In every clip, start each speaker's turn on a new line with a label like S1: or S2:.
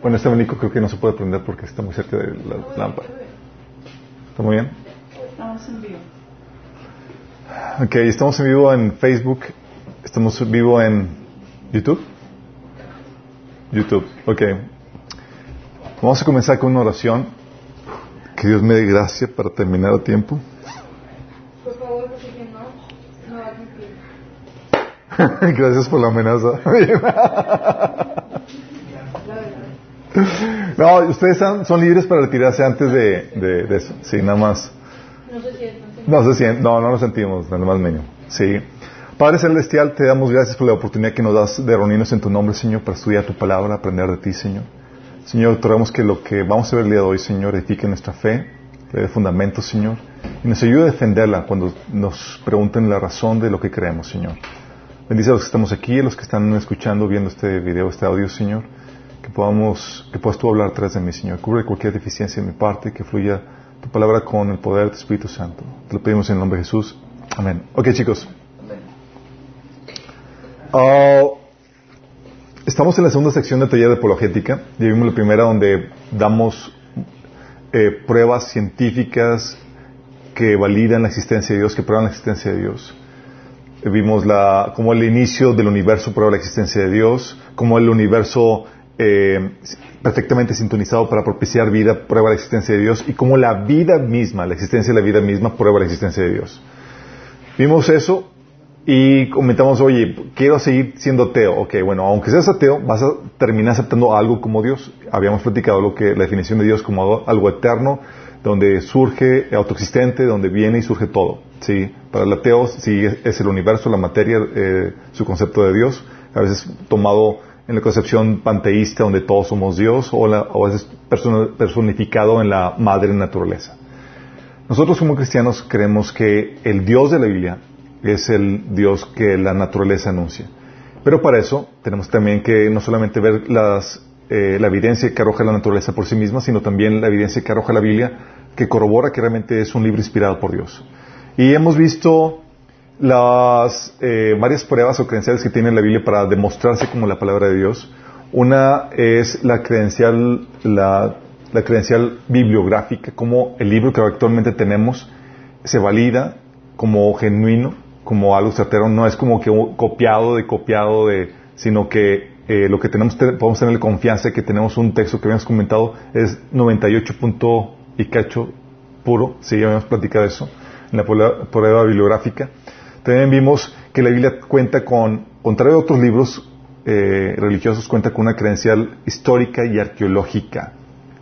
S1: Bueno, este abanico creo que no se puede prender porque está muy cerca de la lámpara. ¿Está muy bien?
S2: Estamos en vivo.
S1: Ok, estamos en vivo en Facebook. Estamos en vivo en YouTube. YouTube, ok. Vamos a comenzar con una oración. Que Dios me dé gracia para terminar a tiempo.
S2: Por favor, porque no, no va a cumplir.
S1: Gracias por la amenaza. No, ustedes son, son libres para retirarse antes de, de- de eso. Sí, nada más.
S2: No se sientan.
S1: No se sienten, no, no nos sentimos, nada más mínimo. Sí. Padre Celestial, te damos gracias por la oportunidad que nos das de reunirnos en tu nombre, Señor, para estudiar tu palabra, aprender de ti, Señor. Señor, te rogamos que lo que vamos a ver el día de hoy, Señor, edifique nuestra fe, le dé fundamento, Señor, y nos ayude a defenderla cuando nos pregunten la razón de lo que creemos, Señor. Bendice a los que estamos aquí, a los que están escuchando, viendo este video, este audio, Señor, podamos, que puedas tú hablar atrás de mí, Señor. Cubre cualquier deficiencia de mi parte, que fluya tu palabra con el poder de tu Espíritu Santo. Te lo pedimos en el nombre de Jesús. Amén. Ok, chicos. Ah, estamos en la segunda sección de taller de apologética. Ya vimos la primera donde damos eh, pruebas científicas que validan la existencia de Dios, que prueban la existencia de Dios. Vimos la, cómo el inicio del universo prueba la existencia de Dios, cómo el universo eh, perfectamente sintonizado para propiciar vida prueba la existencia de Dios y cómo la vida misma, la existencia de la vida misma prueba la existencia de Dios. Vimos eso y comentamos, oye, quiero seguir siendo ateo. Ok, bueno, aunque seas ateo, vas a terminar aceptando algo como Dios. Habíamos platicado lo que, la definición de Dios como algo, algo eterno, donde surge, autoexistente, donde viene y surge todo. ¿sí? Para el ateo, sí, es el universo, la materia, eh, su concepto de Dios, a veces tomado en la concepción panteísta, donde todos somos Dios, o, la- o persona- personificado en la madre naturaleza. Nosotros como cristianos creemos que el Dios de la Biblia es el Dios que la naturaleza anuncia. Pero para eso tenemos también que no solamente ver eh, la evidencia que arroja la naturaleza por sí misma, sino también la evidencia que arroja la Biblia, que corrobora que realmente es un libro inspirado por Dios. Y hemos visto las eh, varias pruebas o credenciales que tiene la Biblia para demostrarse como la palabra de Dios. Una es la credencial, la, la credencial bibliográfica, como el libro que actualmente tenemos se valida como genuino, como algo certero, no es como que copiado de copiado de, sino que eh, lo que tenemos, te- podemos tener confianza que tenemos un texto que habíamos comentado es 98 punto y cacho puro, sí, ya habíamos platicado eso, en la prueba bibliográfica. También vimos que la Biblia cuenta con, contrario a otros libros eh, religiosos, cuenta con una credencial histórica y arqueológica.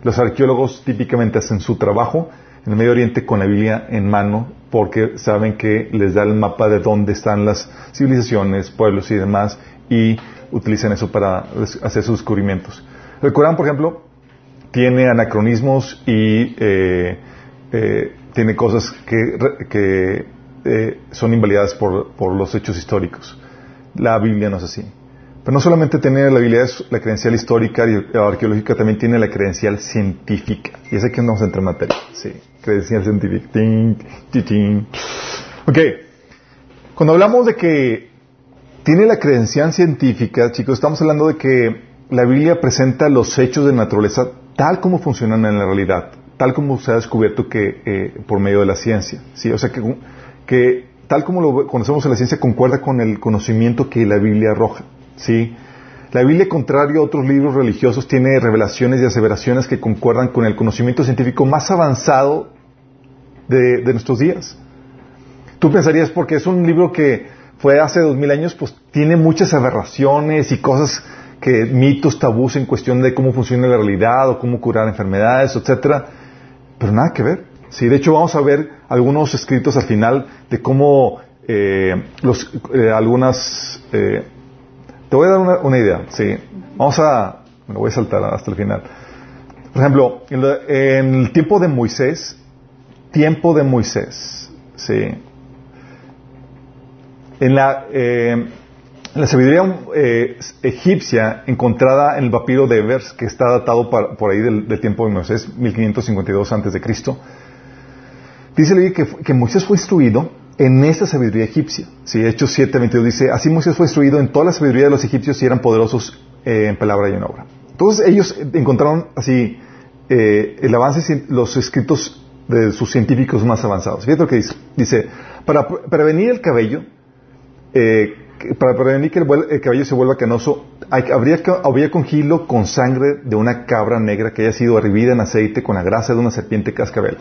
S1: Los arqueólogos típicamente hacen su trabajo en el Medio Oriente con la Biblia en mano porque saben que les da el mapa de dónde están las civilizaciones, pueblos y demás y utilizan eso para hacer sus descubrimientos. El Corán, por ejemplo, tiene anacronismos y eh, eh, tiene cosas que eh, son invalidadas por, por los hechos históricos. La Biblia no es así. Pero no solamente tiene la Biblia la credencial histórica y arqueológica, también tiene la credencial científica. Y es aquí donde vamos a entrar en materia. Sí, credencial científica. Tin, tin, tin. Ok. Cuando hablamos de que tiene la credencial científica, chicos, estamos hablando de que la Biblia presenta los hechos de naturaleza tal como funcionan en la realidad, tal como se ha descubierto que eh, por medio de la ciencia, sí, o sea que, que tal como lo conocemos en la ciencia concuerda con el conocimiento que la Biblia arroja, sí. La Biblia, contrario a otros libros religiosos, tiene revelaciones y aseveraciones que concuerdan con el conocimiento científico más avanzado de, de nuestros días. Tú pensarías, porque es un libro que fue hace dos mil años, pues tiene muchas aberraciones y cosas que mitos, tabús en cuestión de cómo funciona la realidad o cómo curar enfermedades, etcétera. Pero nada que ver. Sí, de hecho vamos a ver algunos escritos al final de cómo eh, los, eh, algunas... eh, te voy a dar una, idea, sí. Vamos a... Me lo voy a saltar hasta el final. Por ejemplo, en, el tiempo de Moisés, tiempo de Moisés, sí. En la, eh, la sabiduría eh, egipcia encontrada en el papiro de Evers, que está datado par- por ahí del, del tiempo de Moisés, 1552 antes de Cristo, dice que, que Moisés fue instruido en esa sabiduría egipcia. Sí, Hechos 7, 22 dice, así Moisés fue instruido en toda la sabiduría de los egipcios y eran poderosos eh, en palabra y en obra. Entonces ellos encontraron así eh, el avance, los escritos de sus científicos más avanzados. Fíjate lo que dice. Dice, para prevenir el cabello, eh, para prevenir que el, cabello se vuelva canoso, habría, habría con con sangre de una cabra negra que haya sido hervida en aceite con la grasa de una serpiente cascabel.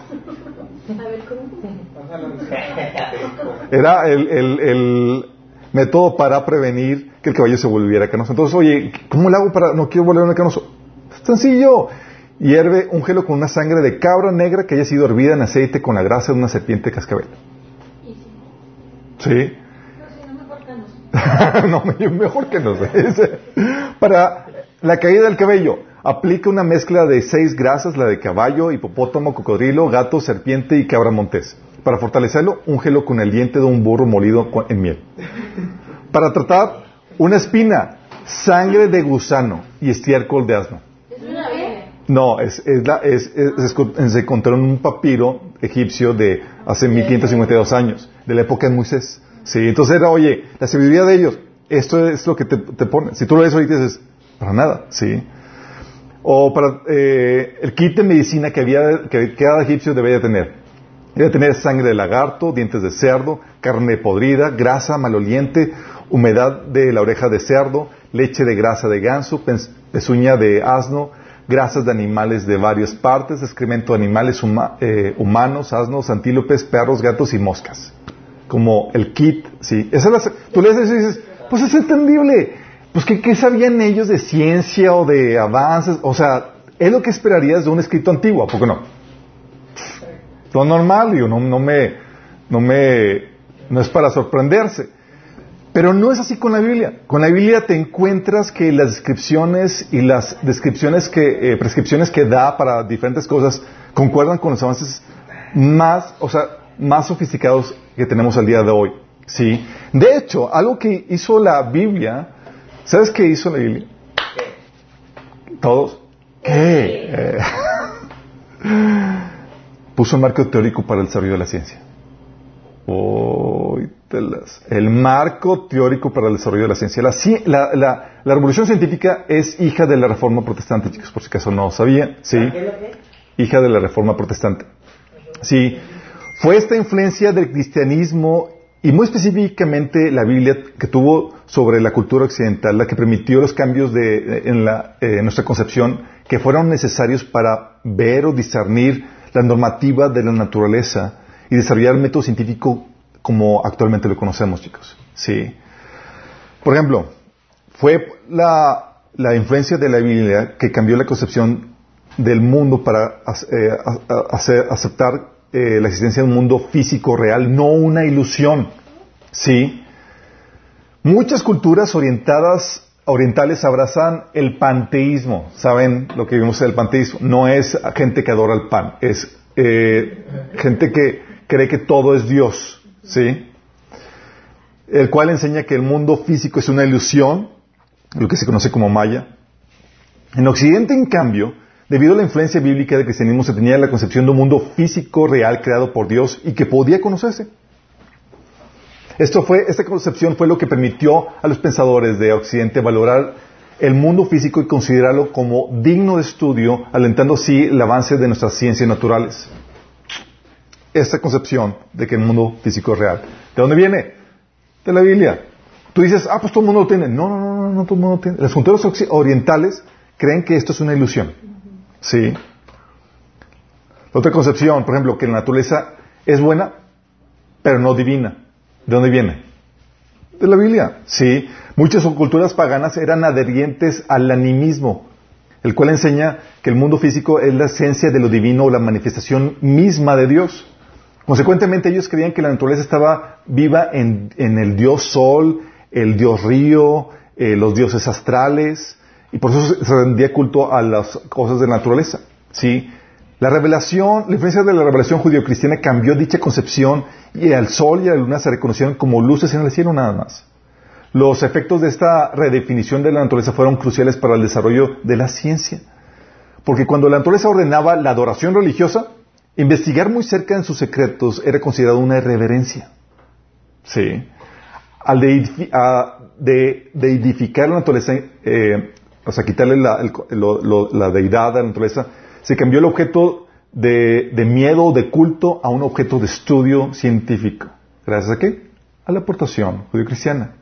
S1: Era el, el, método para prevenir que el cabello se volviera canoso. Entonces, oye, ¿cómo le hago para no quiero volverme canoso? Sencillo. Hierve un gelo con una sangre de cabra negra que haya sido hervida en aceite con la grasa de una serpiente cascabel. Sí. no, mejor que no sé. Para la caída del cabello, aplica una mezcla de seis grasas, la de caballo, hipopótamo, cocodrilo, gato, serpiente y cabra montés. Para fortalecerlo, un gelo con el diente de un burro molido en miel. Para tratar una espina, sangre de gusano y estiércol de asno. No, es, la, es, se encontró en un papiro egipcio de hace 1552 años, de la época de Moisés. Sí, entonces era, oye, la sabiduría de ellos, esto es lo que te, pone. Si tú lo ves ahorita dices, para nada, sí. O para eh, el kit de medicina que, había, que cada egipcio debía tener. Debe tener sangre de lagarto, dientes de cerdo, carne podrida, grasa maloliente, humedad de la oreja de cerdo, leche de grasa de ganso, pezuña de asno, grasas de animales de varias partes, excremento de animales eh, humanos, asnos, antílopes, perros, gatos y moscas. Como el kit, ¿sí? Esa tú lees eso y dices, pues es entendible. Pues ¿qué, sabían ellos de ciencia o de avances? O sea, es lo que esperarías de un escrito antiguo, ¿a poco no? Lo normal, digo, no, no me, no me, no es para sorprenderse. Pero no es así con la Biblia. Con la Biblia te encuentras que las descripciones y las descripciones que, eh, prescripciones que da para diferentes cosas concuerdan con los avances más, o sea, más sofisticados que tenemos al día de hoy. ¿Sí? De hecho, algo que hizo la Biblia, ¿sabes qué hizo la Biblia? ¿Todos? ¿Qué? Eh, puso un marco teórico para el desarrollo de la ciencia. Oh, el marco teórico para el desarrollo de la ciencia. La, la, la, revolución científica es hija de la reforma protestante, chicos, por si acaso no sabían. Sí. Hija de la reforma protestante. Sí. Fue esta influencia del cristianismo y muy específicamente la Biblia que tuvo sobre la cultura occidental la que permitió los cambios de, en, la, eh, en nuestra concepción que fueron necesarios para ver o discernir la normativa de la naturaleza y desarrollar el método científico como actualmente lo conocemos, chicos. Sí. Por ejemplo, fue la, la influencia de la Biblia que cambió la concepción del mundo para eh, hacer, aceptar eh, la existencia de un mundo físico real, no una ilusión. Sí. Muchas culturas orientadas, orientales abrazan el panteísmo. ¿Saben lo que vimos el panteísmo? No es gente que adora el pan, es eh, gente que cree que todo es Dios. ¿sí? El cual enseña que el mundo físico es una ilusión, lo que se conoce como Maya. En Occidente, en cambio, debido a la influencia bíblica del cristianismo, se tenía la concepción de un mundo físico real creado por Dios y que podía conocerse. Esto fue, esta concepción fue lo que permitió a los pensadores de Occidente valorar el mundo físico y considerarlo como digno de estudio, alentando así el avance de nuestras ciencias naturales esta concepción de que el mundo físico es real. ¿De dónde viene? De la Biblia. Tú dices, ah, pues todo el mundo lo tiene. No, no, no, no, no todo el mundo lo tiene. Los punteros orientales creen que esto es una ilusión. ¿Sí? otra concepción, por ejemplo, que la naturaleza es buena, pero no divina. ¿De dónde viene? De la Biblia. Sí. Muchas culturas paganas eran adherientes al animismo, el cual enseña que el mundo físico es la esencia de lo divino o la manifestación misma de Dios. Consecuentemente ellos creían que la naturaleza estaba viva en, el dios sol, el dios río, eh, los dioses astrales, y por eso se rendía culto a las cosas de la naturaleza. ¿sí? La revelación, la influencia de la revelación judío-cristiana cambió dicha concepción y al sol y a la luna se reconocieron como luces en el cielo nada más. Los efectos de esta redefinición de la naturaleza fueron cruciales para el desarrollo de la ciencia. Porque cuando la naturaleza ordenaba la adoración religiosa, Investigar muy cerca en sus secretos era considerado una irreverencia. Sí. Al de, edificar la naturaleza, eh, o sea, quitarle la, el- lo- lo- la deidad a la naturaleza, se cambió el objeto de, miedo o de culto a un objeto de estudio científico. ¿Gracias a qué? A la aportación judío-cristiana.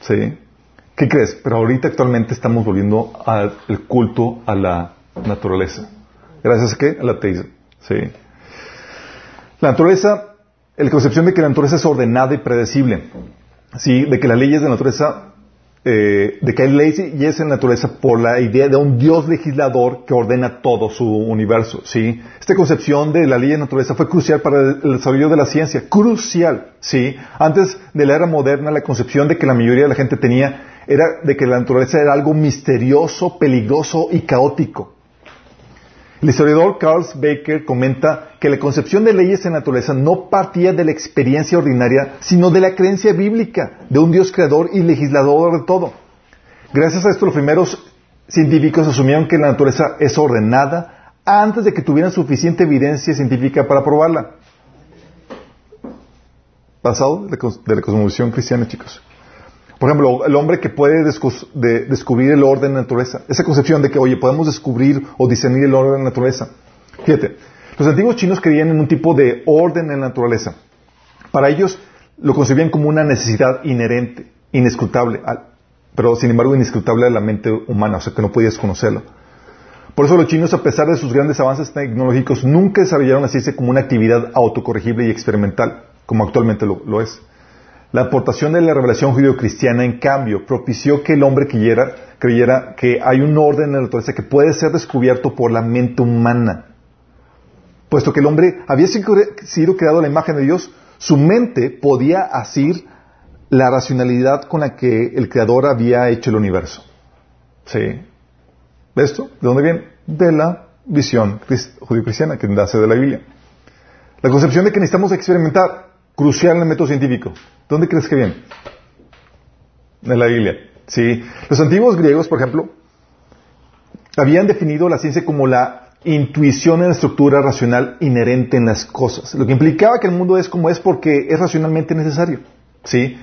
S1: ¿Sí? ¿Qué crees? Pero ahorita actualmente estamos volviendo al culto a la naturaleza. ¿Gracias a qué? Al ateísmo. ¿Sí? La naturaleza, la concepción de que la naturaleza es ordenada y predecible. Sí, de que las leyes de la naturaleza, eh, de que hay leyes en la naturaleza por la idea de un Dios legislador que ordena todo su universo. Sí, esta concepción de la ley de naturaleza fue crucial para el desarrollo de la ciencia, crucial. Sí, antes de la era moderna, la concepción de que la mayoría de la gente tenía era de que la naturaleza era algo misterioso, peligroso y caótico. El historiador Carl Baker comenta que la concepción de leyes en la naturaleza no partía de la experiencia ordinaria, sino de la creencia bíblica de un Dios creador y legislador de todo. Gracias a esto, los primeros científicos asumieron que la naturaleza es ordenada antes de que tuvieran suficiente evidencia científica para probarla. Cos- de la cosmovisión cristiana, chicos. Por ejemplo, el hombre que puede descubrir el orden de la naturaleza. Esa concepción de que, oye, podemos descubrir o discernir el orden de la naturaleza. Fíjate, los antiguos chinos creían en un tipo de orden en la naturaleza. Para ellos lo concebían como una necesidad inherente, inescrutable, pero sin embargo inescrutable a la mente humana, o sea que no podías conocerlo. Por eso los chinos, a pesar de sus grandes avances tecnológicos, nunca desarrollaron la ciencia como una actividad autocorregible y experimental, como actualmente lo es. La aportación de la revelación judío-cristiana, en cambio, propició que el hombre creyera, creyera que hay un orden en la naturaleza que puede ser descubierto por la mente humana. Puesto que el hombre había sido creado a la imagen de Dios, su mente podía asir la racionalidad con la que el Creador había hecho el universo. ¿Sí? ¿Ves esto? ¿De dónde viene? De la visión crist- judío-cristiana que nace de la Biblia. La concepción de que necesitamos experimentar, crucial en el método científico. ¿Dónde crees que viene? De la Biblia. Sí. Los antiguos griegos, por ejemplo, habían definido la ciencia como la intuición en la estructura racional inherente en las cosas, lo que implicaba que el mundo es como es porque es racionalmente necesario. ¿Sí?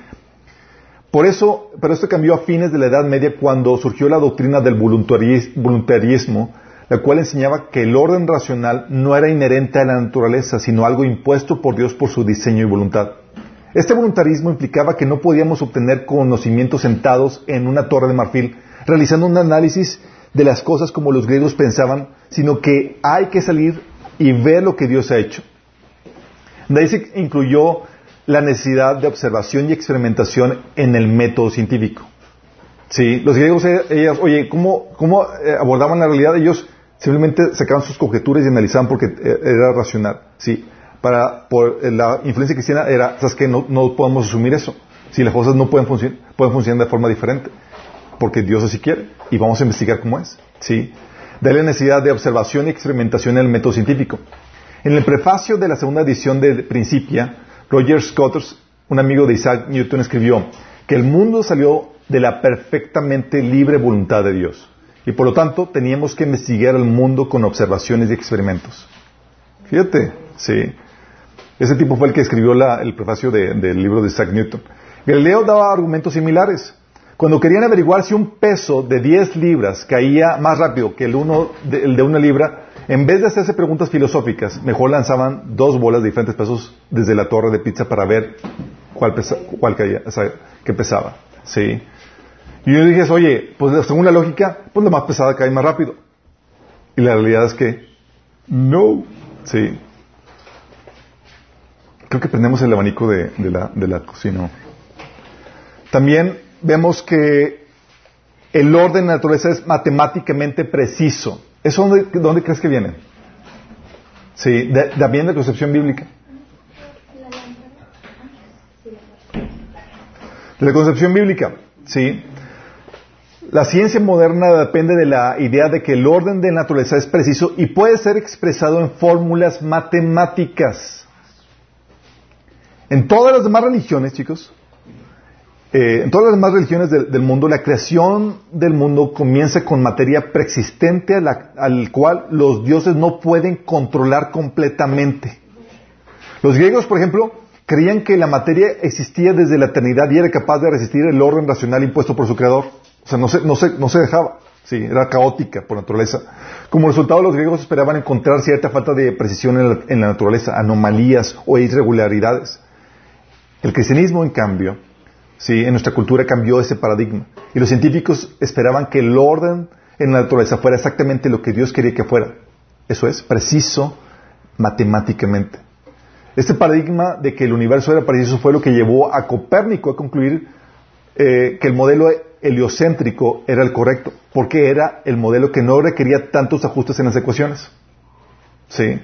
S1: Por eso, pero esto cambió a fines de la Edad Media cuando surgió la doctrina del voluntarismo, la cual enseñaba que el orden racional no era inherente a la naturaleza, sino algo impuesto por Dios por su diseño y voluntad. Este voluntarismo implicaba que no podíamos obtener conocimientos sentados en una torre de marfil, realizando un análisis de las cosas como los griegos pensaban, sino que hay que salir y ver lo que Dios ha hecho. De ahí se incluyó la necesidad de observación y experimentación en el método científico. Sí, los griegos, eh, ellas, oye, ¿cómo, cómo eh, abordaban la realidad? Ellos simplemente sacaban sus conjeturas y analizaban porque eh, era racional. Sí, para, por eh, la influencia cristiana era, ¿sabes qué? No, no podemos asumir eso. Si las cosas no pueden, funcionar pueden funcionar de forma diferente, porque Dios así quiere, y vamos a investigar cómo es. Sí, de la necesidad de observación y experimentación en el método científico. En el prefacio de la segunda edición de Principia, Roger Scotters, un amigo de Isaac Newton, escribió que el mundo salió de la perfectamente libre voluntad de Dios. Y por lo tanto teníamos que investigar el mundo con observaciones y experimentos. Fíjate, sí. Ese tipo fue el que escribió la- el prefacio de- del libro de Isaac Newton. Galileo daba argumentos similares. Cuando querían averiguar si un peso de 10 libras caía más rápido que el, uno de, el de una libra, en vez de hacerse preguntas filosóficas, mejor lanzaban dos bolas de diferentes pesos desde la torre de pizza para ver cuál, pesa- cuál caía, o pesaba. Sí. Y yo dije, oye, pues según la lógica, pues la más pesada cae más rápido. Y la realidad es que no. Sí. Creo que prendemos el abanico de, de la, de la cocina. También vemos que el orden de la naturaleza es matemáticamente preciso. ¿Eso dónde, dónde crees que viene? Sí, de- también de concepción bíblica. De la concepción bíblica, sí. La ciencia moderna depende de la idea de que el orden de la naturaleza es preciso y puede ser expresado en fórmulas matemáticas. En todas las demás religiones, chicos, eh, en todas las demás religiones del, mundo, la creación del mundo comienza con materia preexistente al cual los dioses no pueden controlar completamente. Los griegos, por ejemplo, creían que la materia existía desde la eternidad y era capaz de resistir el orden racional impuesto por su creador. O sea, no se, no se, no se dejaba. Sí, era caótica por naturaleza. Como resultado, los griegos esperaban encontrar cierta falta de precisión en la, en la naturaleza, anomalías o irregularidades. El cristianismo, en cambio, sí, en nuestra cultura cambió ese paradigma. Y los científicos esperaban que el orden en la naturaleza fuera exactamente lo que Dios quería que fuera. Eso es, preciso matemáticamente. Este paradigma de que el universo era preciso fue lo que llevó a Copérnico a concluir eh, que el modelo heliocéntrico era el correcto, porque era el modelo que no requería tantos ajustes en las ecuaciones. ¿Sí?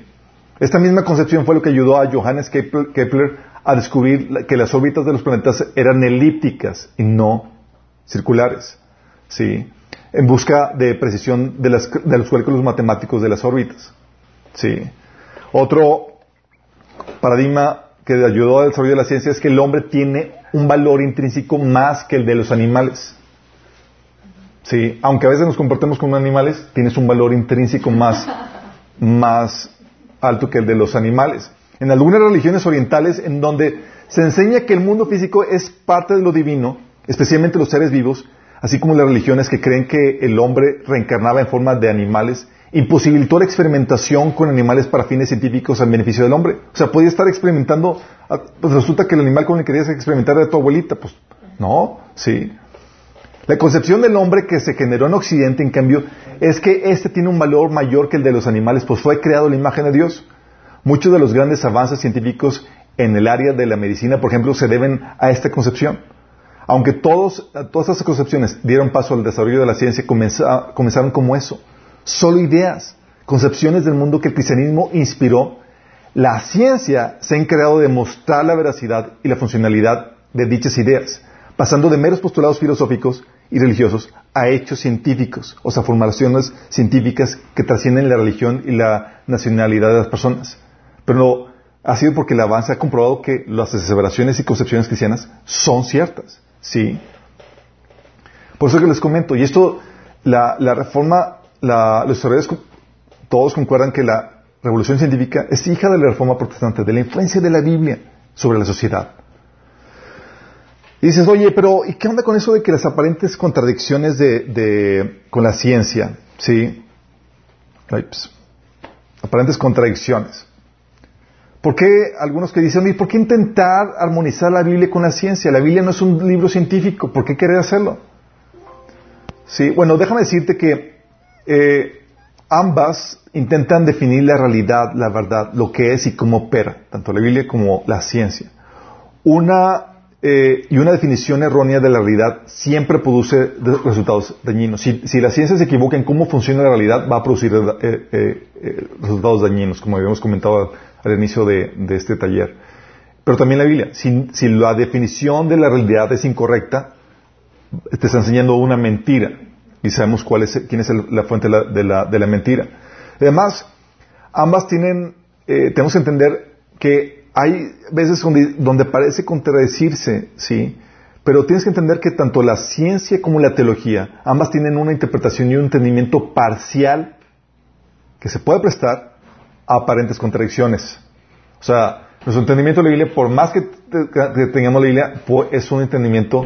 S1: Esta misma concepción fue lo que ayudó a Johannes Kepler a descubrir que las órbitas de los planetas eran elípticas y no circulares. ¿Sí? En busca de precisión de, las, de los cálculos matemáticos de las órbitas. ¿Sí? Otro paradigma que ayudó al desarrollo de la ciencia es que el hombre tiene un valor intrínseco más que el de los animales. Sí, aunque a veces nos comportemos como animales, tienes un valor intrínseco más, más alto que el de los animales. En algunas religiones orientales, en donde se enseña que el mundo físico es parte de lo divino, especialmente los seres vivos, así como las religiones que creen que el hombre reencarnaba en forma de animales, imposibilitó la experimentación con animales para fines científicos en beneficio del hombre. O sea, podía estar experimentando, ah, pues resulta que el animal con el que querías experimentar era tu abuelita, pues no, sí. La concepción del hombre que se generó en Occidente, en cambio, es que éste tiene un valor mayor que el de los animales, pues fue creado la imagen de Dios. Muchos de los grandes avances científicos en el área de la medicina, por ejemplo, se deben a esta concepción. Aunque todos, todas esas concepciones dieron paso al desarrollo de la ciencia, comenzaron como eso solo ideas, concepciones del mundo que el cristianismo inspiró, la ciencia se ha encargado de mostrar la veracidad y la funcionalidad de dichas ideas, pasando de meros postulados filosóficos y religiosos a hechos científicos, o sea, formulaciones científicas que trascienden la religión y la nacionalidad de las personas. Pero ha sido porque el avance ha comprobado que las aseveraciones y concepciones cristianas son ciertas, ¿sí? Por eso que les comento, y esto, la, la reforma los historiadores todos concuerdan que la revolución científica es hija de la reforma protestante, de la influencia de la Biblia sobre la sociedad. Y dices, oye, pero ¿y qué onda con eso de que las aparentes contradicciones de, con la ciencia? ¿Sí? Aparentes contradicciones. ¿Por qué algunos que dicen, oye, ¿por qué intentar armonizar la Biblia con la ciencia? La Biblia no es un libro científico, ¿por qué querer hacerlo? Sí, bueno, déjame decirte que eh, ambas intentan definir la realidad, la verdad, lo que es y cómo opera, tanto la Biblia como la ciencia. Una eh, y una definición errónea de la realidad siempre produce resultados dañinos. Si, la ciencia se equivoca en cómo funciona la realidad, va a producir eh, resultados dañinos, como habíamos comentado al, inicio de, este taller. Pero también la Biblia, si, si la definición de la realidad es incorrecta, te está enseñando una mentira y sabemos cuál es, quién es la fuente de la, mentira. Además, ambas tienen, eh, tenemos que entender que hay veces donde, parece contradecirse, ¿sí? Pero tienes que entender que tanto la ciencia como la teología, ambas tienen una interpretación y un entendimiento parcial que se puede prestar a aparentes contradicciones. O sea, nuestro entendimiento de la Biblia, por más que, tengamos la Biblia, es un entendimiento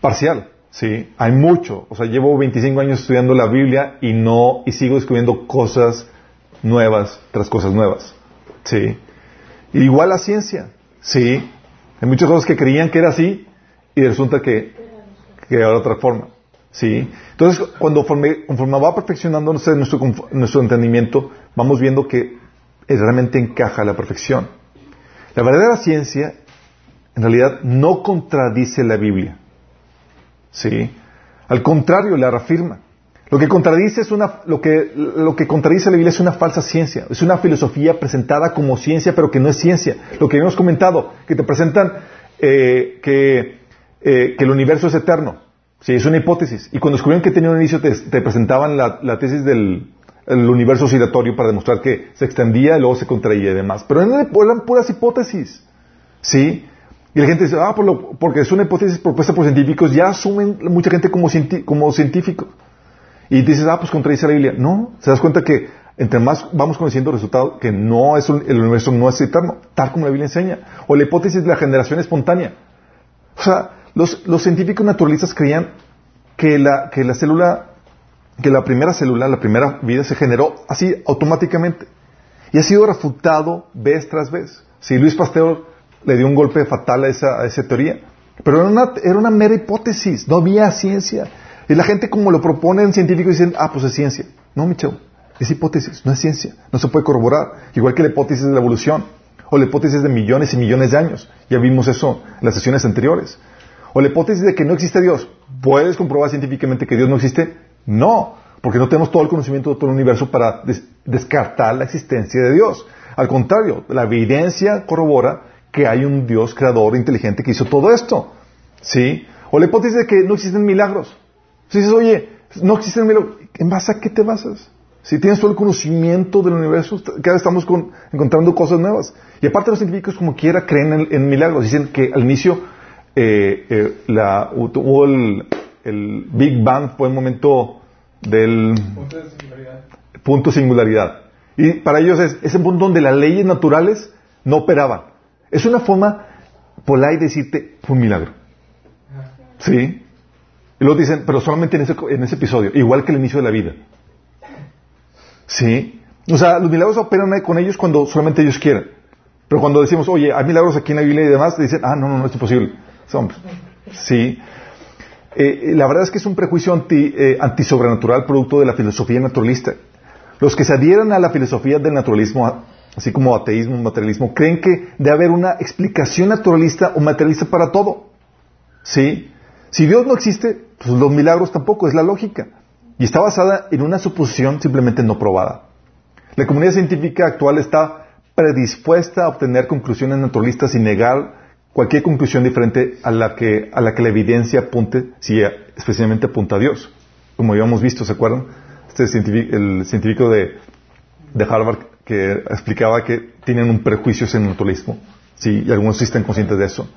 S1: parcial. Sí, hay mucho. O sea, llevo 25 años estudiando la Biblia y no, y sigo descubriendo cosas nuevas tras cosas nuevas. Sí. Igual la ciencia. Sí. Hay muchas cosas que creían que era así y resulta que, que era otra forma. Sí. Entonces, cuando conforme va perfeccionando nuestro, nuestro entendimiento, vamos viendo que realmente encaja la perfección. La verdadera ciencia, en realidad, no contradice la Biblia. ¿Sí? Al contrario, la reafirma. Lo que contradice es una, lo que, lo que contradice la Biblia es una falsa ciencia, es una filosofía presentada como ciencia, pero que no es ciencia. Lo que hemos comentado, que te presentan eh, que, eh, que, el universo es eterno. Sí, es una hipótesis. Y cuando descubrieron que tenía un inicio, te, presentaban la, la, tesis del universo oscilatorio para demostrar que se extendía y luego se contraía y demás. Pero eran puras hipótesis. ¿Sí? Y la gente dice, ah, por porque es una hipótesis propuesta por científicos, ya asumen mucha gente como, como científico. Y dices, ah, pues contradice la Biblia. No, se das cuenta que entre más vamos conociendo el resultado, que no es el universo no es eterno, tal como la Biblia enseña. O la hipótesis de la generación espontánea. O sea, los, los científicos naturalistas creían que la, que la célula, que la primera célula, la primera vida se generó así automáticamente. Y ha sido refutado vez tras vez. Si Luis Pasteur le dio un golpe fatal a esa, a esa teoría. Pero era una, era una mera hipótesis, no había ciencia. Y la gente como lo proponen científicos dicen, ah, pues es ciencia. No, Michel, es hipótesis, no es ciencia. No se puede corroborar. Igual que la hipótesis de la evolución. O la hipótesis de millones y millones de años. Ya vimos eso en las sesiones anteriores. O la hipótesis de que no existe Dios. ¿Puedes comprobar científicamente que Dios no existe? No, porque no tenemos todo el conocimiento de todo el universo para descartar la existencia de Dios. Al contrario, la evidencia corrobora que hay un Dios creador inteligente que hizo todo esto. ¿Sí? O la hipótesis de que no existen milagros. Si dices, oye, no existen milagros, ¿en base a qué te basas? Si tienes todo el conocimiento del universo, cada vez estamos encontrando cosas nuevas. Y aparte los científicos como quiera creen en, milagros. Dicen que al inicio eh, eh, la, hubo el, el, Big Bang fue un momento del punto de singularidad. Punto singularidad. Y para ellos es ese punto donde las leyes naturales no operaban. Es una forma polar de decirte, fue un milagro. ¿Sí? Y luego dicen, pero solamente en ese, episodio, igual que el inicio de la vida. ¿Sí? O sea, los milagros operan con ellos cuando solamente ellos quieren. Pero cuando decimos, oye, hay milagros aquí en la Biblia y demás, dicen, ah, no, no, no es imposible. Sí. Eh, la verdad es que es un prejuicio eh, antisobrenatural producto de la filosofía naturalista. Los que se adhieran a la filosofía del naturalismo así como ateísmo, materialismo, creen que debe haber una explicación naturalista o materialista para todo. ¿Sí? Si Dios no existe, pues los milagros tampoco, es la lógica. Y está basada en una suposición simplemente no probada. La comunidad científica actual está predispuesta a obtener conclusiones naturalistas y negar cualquier conclusión diferente a la que, a la, que la evidencia apunte, si especialmente apunta a Dios. Como habíamos visto, ¿se acuerdan? Este científico, el científico de, Harvard que explicaba que tienen un prejuicio en el naturalismo. Sí, y algunos sí están conscientes de eso.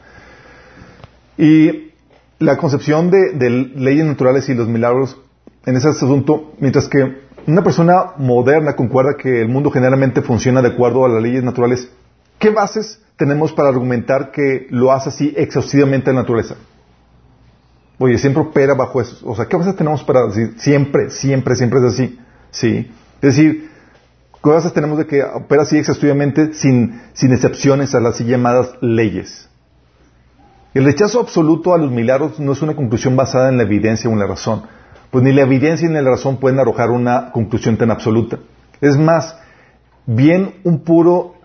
S1: Y la concepción de, leyes naturales y los milagros en ese asunto, mientras que una persona moderna concuerda que el mundo generalmente funciona de acuerdo a las leyes naturales, ¿qué bases tenemos para argumentar que lo hace así exhaustivamente la naturaleza? Oye, siempre opera bajo eso. O sea, ¿qué bases tenemos para decir siempre, siempre, siempre es así? Sí. Es decir, cosas tenemos de que opera así exhaustivamente sin, sin excepciones a las llamadas leyes. El rechazo absoluto a los milagros no es una conclusión basada en la evidencia o en la razón, pues ni la evidencia ni la razón pueden arrojar una conclusión tan absoluta. Es más, bien un puro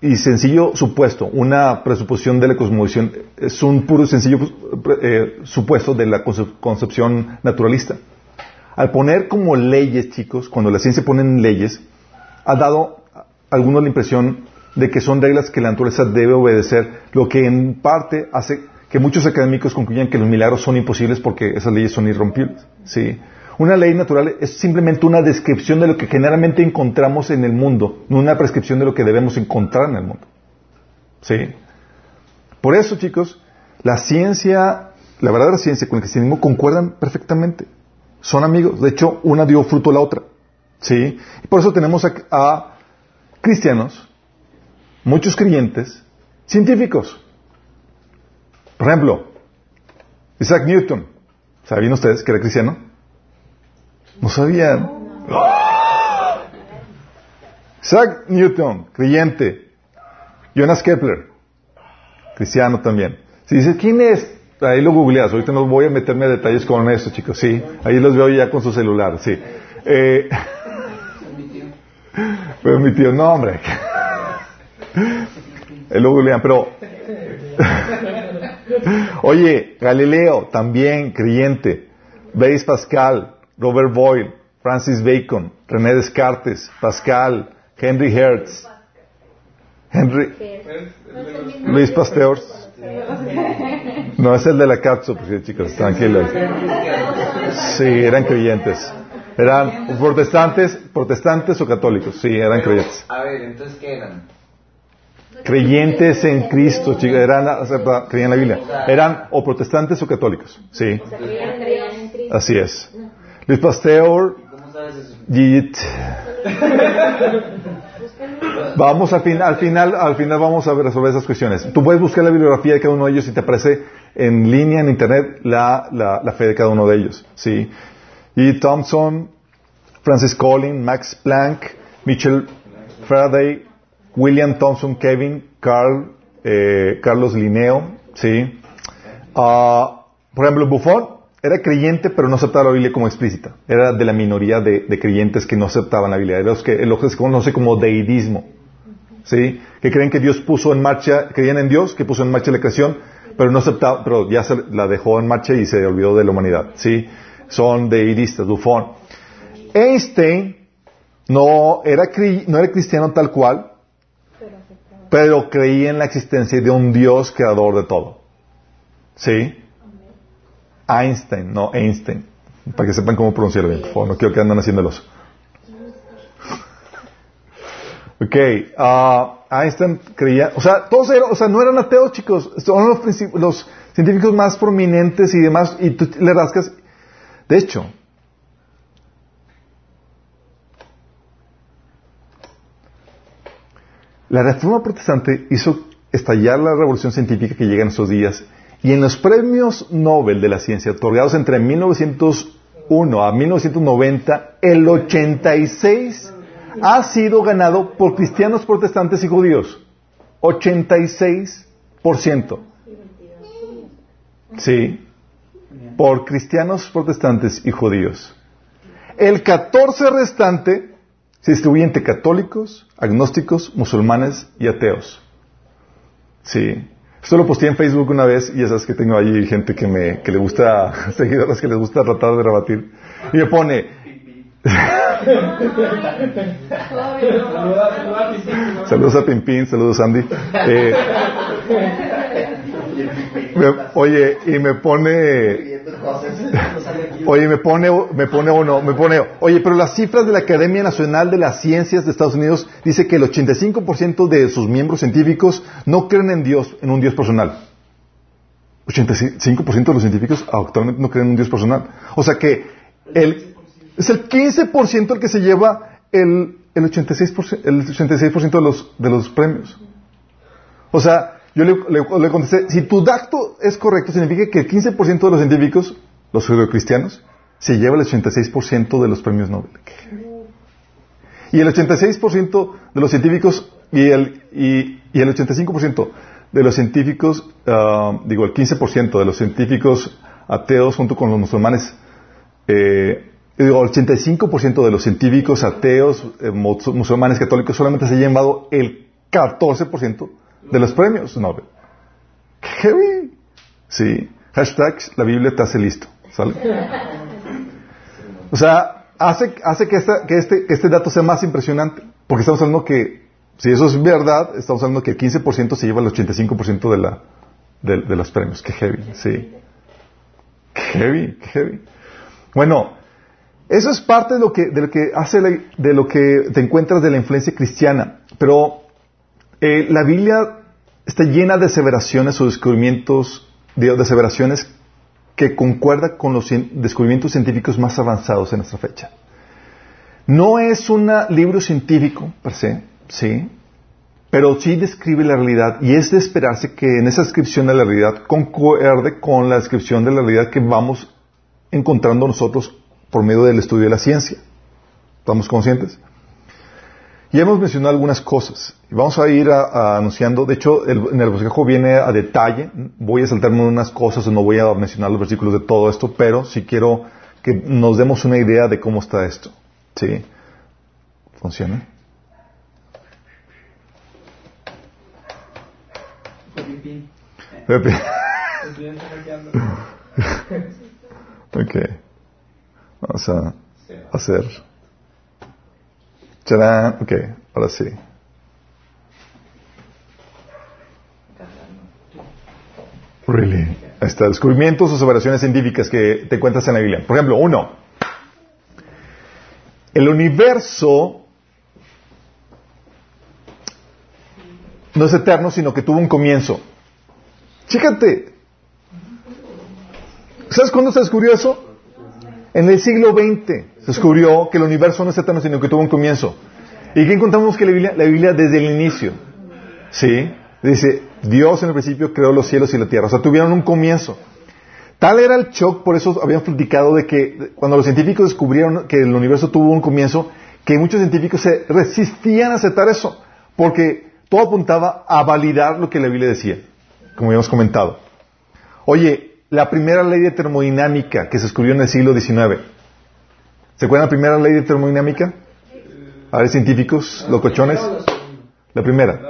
S1: y sencillo supuesto, una presuposición de la cosmovisión, es un puro y sencillo eh, supuesto de la concepción naturalista. Al poner como leyes, chicos, cuando la ciencia pone en leyes, ha dado a algunos la impresión de que son reglas que la naturaleza debe obedecer, lo que en parte hace que muchos académicos concluyan que los milagros son imposibles porque esas leyes son irrompibles. ¿sí? Una ley natural es simplemente una descripción de lo que generalmente encontramos en el mundo, no una prescripción de lo que debemos encontrar en el mundo. ¿Sí? Por eso, chicos, la ciencia, la verdadera ciencia con el cristianismo concuerdan perfectamente. Son amigos. De hecho, una dio fruto a la otra. ¿Sí? Y por eso tenemos a, cristianos, muchos creyentes, científicos. Por ejemplo, Isaac Newton. ¿Sabían ustedes que era cristiano? No sabían. Isaac Newton, creyente. Jonas Kepler, cristiano también. Si dice, ¿quién es? Ahí lo googleas. Ahorita no voy a meterme a detalles con esto, chicos. Sí, ahí los veo ya con su celular. Sí. Eh, pero mi tío, no, hombre. El luego pero. Oye, Galileo, también creyente. Blaise Pascal, Robert Boyle, Francis Bacon, René Descartes, Pascal, Henry Hertz, Henry, Luis Pasteur. No, es el de la cápsula, chicos, tranquilos. Sí, eran creyentes. ¿Eran protestantes, protestantes o católicos? Sí, eran creyentes.
S3: A ver, entonces, ¿qué eran?
S1: Creyentes en Cristo, chicos, eran, creían en la Biblia. Eran o protestantes o católicos, sí. Así es. Luis Pasteur. Vamos al, fin, al final, al final vamos a resolver esas cuestiones. Tú puedes buscar la bibliografía de cada uno de ellos y te aparece en línea en internet la, la, la fe de cada uno de ellos, ¿sí? Y Thompson, Francis Collins, Max Planck, Mitchell Faraday, William Thompson, Kevin, Carl, eh, Carlos Linneo, ¿sí? Ah, por ejemplo, Buffon era creyente, pero no aceptaba la Biblia como explícita. Era de la minoría de, creyentes que no aceptaban la Biblia. Era los que, lo que se conoce como deidismo. ¿Sí? Que creen que Dios puso en marcha, creían en Dios, que puso en marcha la creación, pero no aceptaba, pero ya se la dejó en marcha y se olvidó de la humanidad. ¿Sí? Son deidistas, Buffon. Einstein no era, no era cristiano tal cual, pero creía en la existencia de un Dios creador de todo. ¿Sí? Einstein, no Einstein. Para que sepan cómo pronunciarlo bien, por. No quiero que el oso. Ok, ah, Einstein creía, o sea, todos eran, o sea, no eran ateos, chicos, son los, los científicos más prominentes y demás, y tú le rascas. De hecho, la reforma protestante hizo estallar la revolución científica que llega en estos días, y en los premios Nobel de la ciencia otorgados entre 1901 a 1990, el 86 ha sido ganado por cristianos protestantes y judíos. 86%. Sí. Por cristianos protestantes y judíos. El 14 restante se distribuye entre católicos, agnósticos, musulmanes y ateos. Sí. Esto lo posteé en Facebook una vez y ya sabes que tengo allí gente que me, que le gusta, seguidores que les gusta tratar de rebatir. Y me pone, saludos a Pimpín, saludos Andy. Eh, me- oye, y me pone, oye, me pone, me pone uno, me pone, oye, pero las cifras de la Academia Nacional de las Ciencias de Estados Unidos dice que el 85% de sus miembros científicos no creen en Dios, en un Dios personal. 85% de los científicos actualmente no creen en un Dios personal. O sea que el, es el 15% el que se lleva el, el 86%, el 86% de, los, de los premios. O sea, yo le, le- le contesté, si tu dato es correcto, significa que el 15% de los científicos, los judeocristianos, se lleva el 86% de los premios Nobel. Y el 86% de los científicos y el, y, y el 85% de los científicos, ah, digo, el 15% de los científicos ateos junto con los musulmanes, eh, digo, el 85% de los científicos ateos, eh, mus- musulmanes católicos solamente se han llevado el 14% de los premios Nobel. ¡Qué heavy! Sí. Hashtag la Biblia te hace listo. ¿Sale? O sea, hace, hace que, esta- que este, que este dato sea más impresionante. Porque estamos hablando que, si eso es verdad, estamos hablando que el 15% se lleva el 85% de, la, de, de los premios. Qué heavy, sí. Qué heavy, qué heavy. Bueno, eso es parte de lo que, de lo que hace la- de lo que te encuentras de la influencia cristiana. Pero eh, la Biblia está llena de aseveraciones o descubrimientos, de, de aseveraciones que concuerda con los descubrimientos científicos más avanzados en nuestra fecha. No es un libro científico, per se, sí, pero sí describe la realidad y es de esperarse que en esa descripción de la realidad concuerde con la descripción de la realidad que vamos encontrando nosotros por medio del estudio de la ciencia. ¿Estamos conscientes? Ya hemos mencionado algunas cosas y vamos a ir a- a anunciando. De hecho, el- en el bosquejo viene a detalle. Voy a saltarme unas cosas o no voy a mencionar los versículos de todo esto, pero sí quiero que nos demos una idea de cómo está esto. ¿Sí? ¿Funciona? Pepe. ok. Vamos a hacer. Ok, ahora sí. Really. Ahí está. Descubrimientos o observaciones científicas que te encuentras en la Biblia. Por ejemplo, uno. El universo no es eterno, sino que tuvo un comienzo. Fíjate. ¿Sabes cuándo se descubrió eso? En el siglo XX descubrió que el universo no es eterno, sino que tuvo un comienzo. ¿Y qué encontramos que la Biblia? La Biblia desde el inicio. ¿Sí? Dice, Dios en el principio creó los cielos y la tierra. O sea, tuvieron un comienzo. Tal era el shock, por eso habían platicado de que cuando los científicos descubrieron que el universo tuvo un comienzo, que muchos científicos se resistían a aceptar eso, porque todo apuntaba a validar lo que la Biblia decía, como habíamos comentado. Oye, la primera ley de termodinámica que se descubrió en el siglo XIX. ¿Se acuerdan la primera ley de termodinámica? A ver, científicos, locochones. La primera.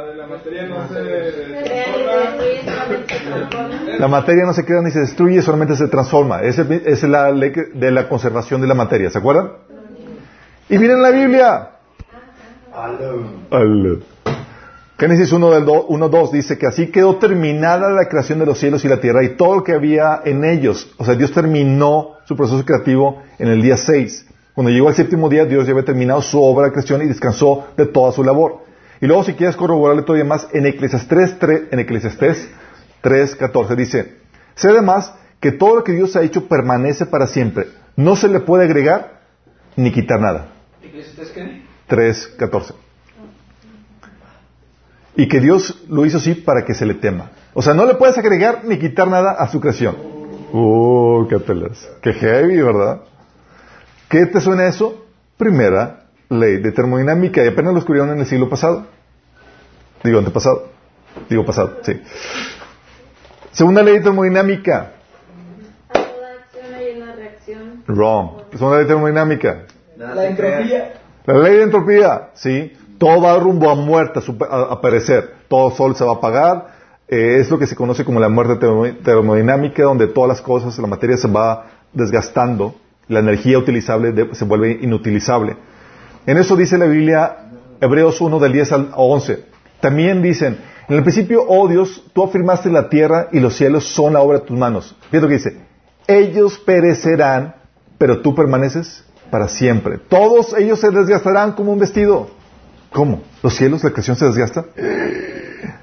S1: La materia no se crea ni se destruye, solamente se transforma. Esa es la ley de la conservación de la materia, ¿se acuerdan? Y miren la Biblia. Génesis 1.2 dice que así quedó terminada la creación de los cielos y la tierra y todo lo que había en ellos. O sea, Dios terminó su proceso creativo en el día 6. Cuando llegó al séptimo día, Dios ya había terminado su obra de creación y descansó de toda su labor. Y luego, si quieres corroborarle todavía más, en Eclesiastes 3, en Eclesiastes 3.14 dice, sé además que todo lo que Dios ha hecho permanece para siempre. No se le puede agregar ni quitar nada. ¿Eclesiastes qué? 3.14. Y que Dios lo hizo así para que se le tema. O sea, no le puedes agregar ni quitar nada a su creación. Uh, qué telas. Qué heavy, ¿verdad? ¿Qué te suena eso? Primera ley de termodinámica y apenas lo descubrieron en el siglo pasado. Digo, antepasado. Digo pasado, sí. Segunda ley de termodinámica. Wrong. Segunda ley de termodinámica.
S3: La entropía.
S1: La ley de entropía, sí. Todo va rumbo a muerte, a, perecer. Todo sol se va a apagar. Eh, es lo que se conoce como la muerte termodinámica, donde todas las cosas, la materia se va desgastando la energía utilizable se vuelve inutilizable. En eso dice la Biblia, Hebreos 1 del 10 al 11. También dicen, en el principio, oh Dios, tú afirmaste la tierra y los cielos son la obra de tus manos. Fíjate lo que dice, ellos perecerán, pero tú permaneces para siempre. Todos ellos se desgastarán como un vestido. ¿Cómo? ¿Los cielos, la creación se desgasta?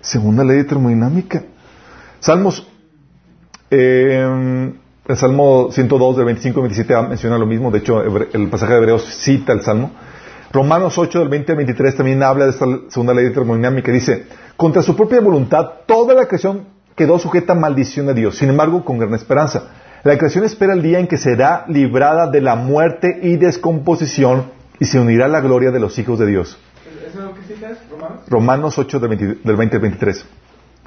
S1: Segunda ley de termodinámica. Salmos eh, el Salmo 102 del 25 al 27 menciona lo mismo, de hecho el pasaje de Hebreos cita el Salmo. Romanos 8 del 20 al 23 también habla de esta segunda ley de termodinámica. Dice, contra su propia voluntad, toda la creación quedó sujeta a maldición de Dios, sin embargo, con gran esperanza. La creación espera el día en que será librada de la muerte y descomposición y se unirá a la gloria de los hijos de Dios.
S3: ¿Eso es lo que citas, Romanos?
S1: Romanos 8 del 20 al 23.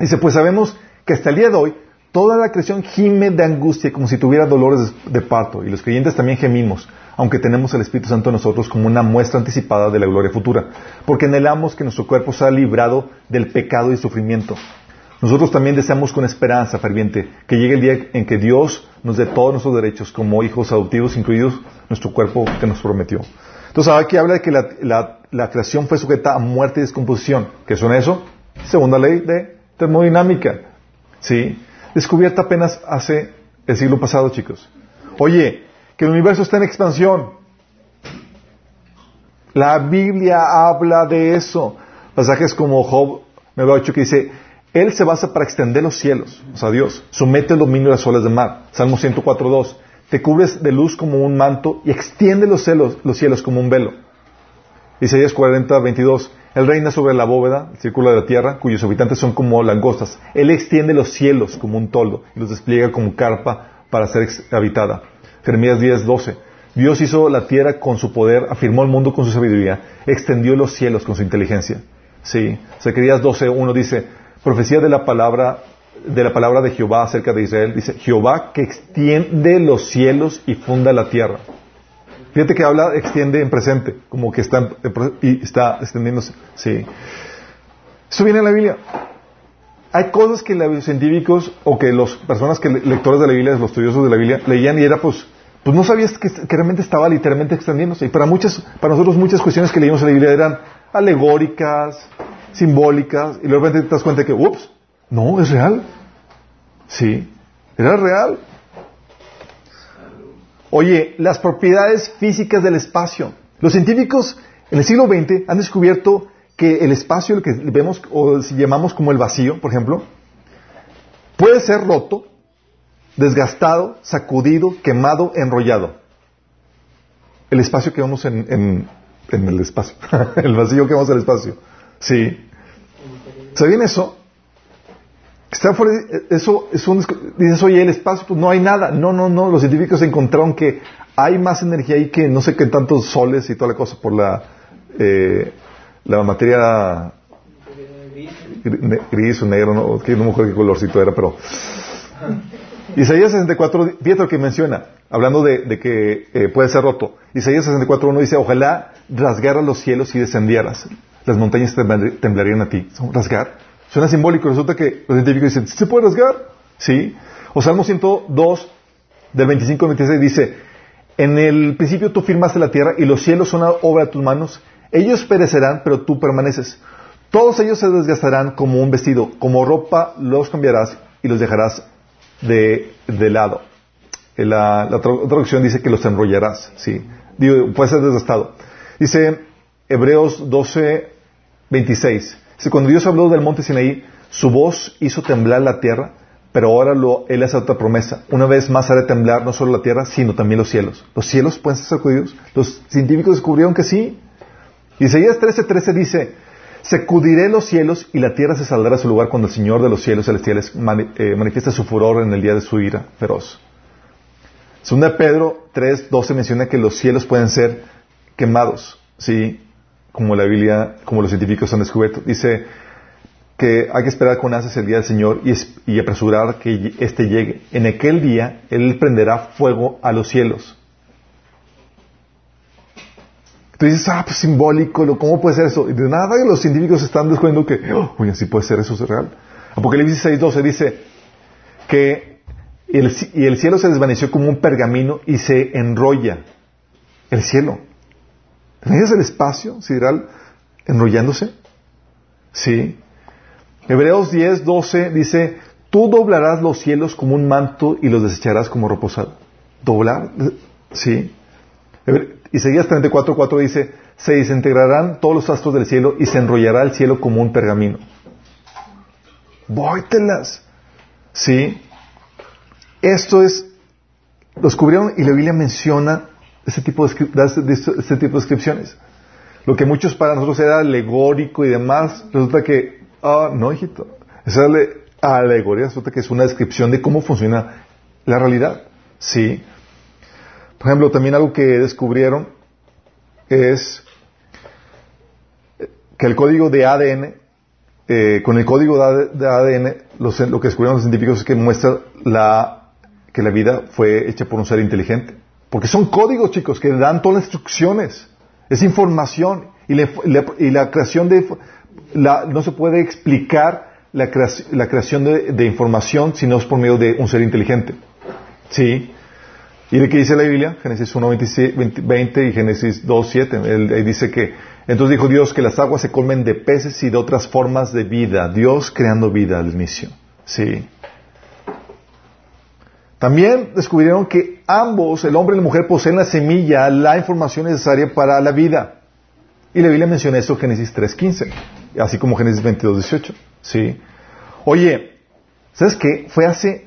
S1: Dice, pues sabemos que hasta el día de hoy Toda la creación gime de angustia como si tuviera dolores de parto, y los creyentes también gemimos, aunque tenemos el Espíritu Santo en nosotros como una muestra anticipada de la gloria futura, porque anhelamos que nuestro cuerpo sea librado del pecado y sufrimiento. Nosotros también deseamos con esperanza ferviente que llegue el día en que Dios nos dé todos nuestros derechos como hijos adoptivos, incluidos nuestro cuerpo que nos prometió. Entonces, aquí habla de que la, la creación fue sujeta a muerte y descomposición. ¿Qué son eso? Segunda ley de termodinámica. ¿Sí? Descubierta apenas hace el siglo pasado, chicos. Oye, que el universo está en expansión. La Biblia habla de eso. Pasajes como Job me lo ha dicho que dice, Él se basa para extender los cielos, o sea, Dios, somete el dominio de las olas del mar. Salmo 104.2, te cubres de luz como un manto y extiende los cielos, los cielos como un velo. Isaías 40.22, él reina sobre la bóveda, el círculo de la tierra, cuyos habitantes son como langostas. Él extiende los cielos como un toldo y los despliega como carpa para ser habitada. Jeremías 10, 12. Dios hizo la tierra con su poder, afirmó el mundo con su sabiduría, extendió los cielos con su inteligencia. Sí. Zacarías 12, 1 dice, profecía de la palabra de la palabra de Jehová acerca de Israel, dice, Jehová que extiende los cielos y funda la tierra. Fíjate que habla, extiende en presente, como que está, y está extendiéndose. Sí. Eso viene en la Biblia. Hay cosas que los científicos o que las personas que lectores de la Biblia, los estudiosos de la Biblia, leían y era pues, pues no sabías que, realmente estaba literalmente extendiéndose. Y para muchas, para nosotros muchas cuestiones que leímos en la Biblia eran alegóricas, simbólicas, y luego te das cuenta que, ups, no, es real. Sí, era real. Oye, las propiedades físicas del espacio. Los científicos en el siglo XX han descubierto que el espacio, lo que vemos o llamamos como el vacío, por ejemplo, puede ser roto, desgastado, sacudido, quemado, enrollado. El espacio que vemos en, en el espacio. el vacío que vamos al espacio. Sí. ¿Sabían eso? Está fuera, eso es un, dices, oye, el espacio, pues no hay nada. No, no, no. Los científicos encontraron que hay más energía ahí que no sé qué tantos soles y toda la cosa por la, eh, la materia gris o negro, no, no me acuerdo qué colorcito era, pero Isaías 64, fíjate lo que menciona, hablando de, que eh, puede ser roto. Isaías 64, 1 dice, ojalá rasgaras los cielos y descendieras. Las montañas temblarían a ti. Rasgar. Suena simbólico. Resulta que los científicos dicen, ¿se puede rasgar? Sí. O Salmo 102, del 25 al 26 dice, en el principio tú firmaste la tierra y los cielos son obra de tus manos. Ellos perecerán, pero tú permaneces. Todos ellos se desgastarán como un vestido, como ropa los cambiarás y los dejarás de, lado. La, la, traducción dice que los enrollarás, sí. Digo, puede ser desgastado. Dice Hebreos 12, 26. Cuando Dios habló del monte Sinaí, su voz hizo temblar la tierra, pero ahora Él hace otra promesa. Una vez más hará temblar no solo la tierra, sino también los cielos. ¿Los cielos pueden ser sacudidos? Los científicos descubrieron que sí. Isaías 13, 13 dice, Sacudiré los cielos y la tierra se saldrá a su lugar cuando el Señor de los cielos celestiales eh, manifiesta su furor en el día de su ira feroz. Segunda Pedro 3, 12 menciona que los cielos pueden ser quemados, ¿sí? Como la Biblia, como los científicos han descubierto. Dice que hay que esperar con ansias el día del Señor y, y apresurar que éste llegue. En aquel día Él prenderá fuego a los cielos Tú dices, ah, pues simbólico, ¿cómo puede ser eso? Y de nada los científicos están descubriendo que, oh, oye, sí puede ser eso, es real. Apocalipsis 6.12 dice que el, y el cielo se desvaneció como un pergamino y se enrolla. El cielo. ¿Ves el espacio sideral enrollándose? Sí. Hebreos 10.12 dice, tú doblarás los cielos como un manto y los desecharás como reposado. ¿Doblar? Sí. Isaías 34.4 dice, se desintegrarán todos los astros del cielo y se enrollará el cielo como un pergamino. Vóytelas. ¿Sí? Esto es, lo descubrieron y la Biblia menciona ese tipo de, descripciones. Lo que muchos para nosotros era alegórico y demás, resulta que, ah, no, hijito, esa alegoría resulta que es una descripción de cómo funciona la realidad. ¿Sí? Por ejemplo, también algo que descubrieron es que el código de ADN, eh, con el código de ADN, lo que descubrieron los científicos es que muestra la, que la vida fue hecha por un ser inteligente. Porque son códigos, chicos, que dan todas las instrucciones. Es información. Y, la, creación de... no se puede explicar la, creación de, información si no es por medio de un ser inteligente. ¿Sí? ¿Y de qué dice la Biblia? Génesis 1, 20, y Génesis 2, 7. Él, dice que, entonces dijo Dios que las aguas se colmen de peces y de otras formas de vida. Dios creando vida al inicio. Sí. También descubrieron que ambos, el hombre y la mujer, poseen la semilla, la información necesaria para la vida. Y la Biblia menciona eso en Génesis 3.15, así como Génesis 22.18. Sí. Oye, ¿sabes qué? Fue hace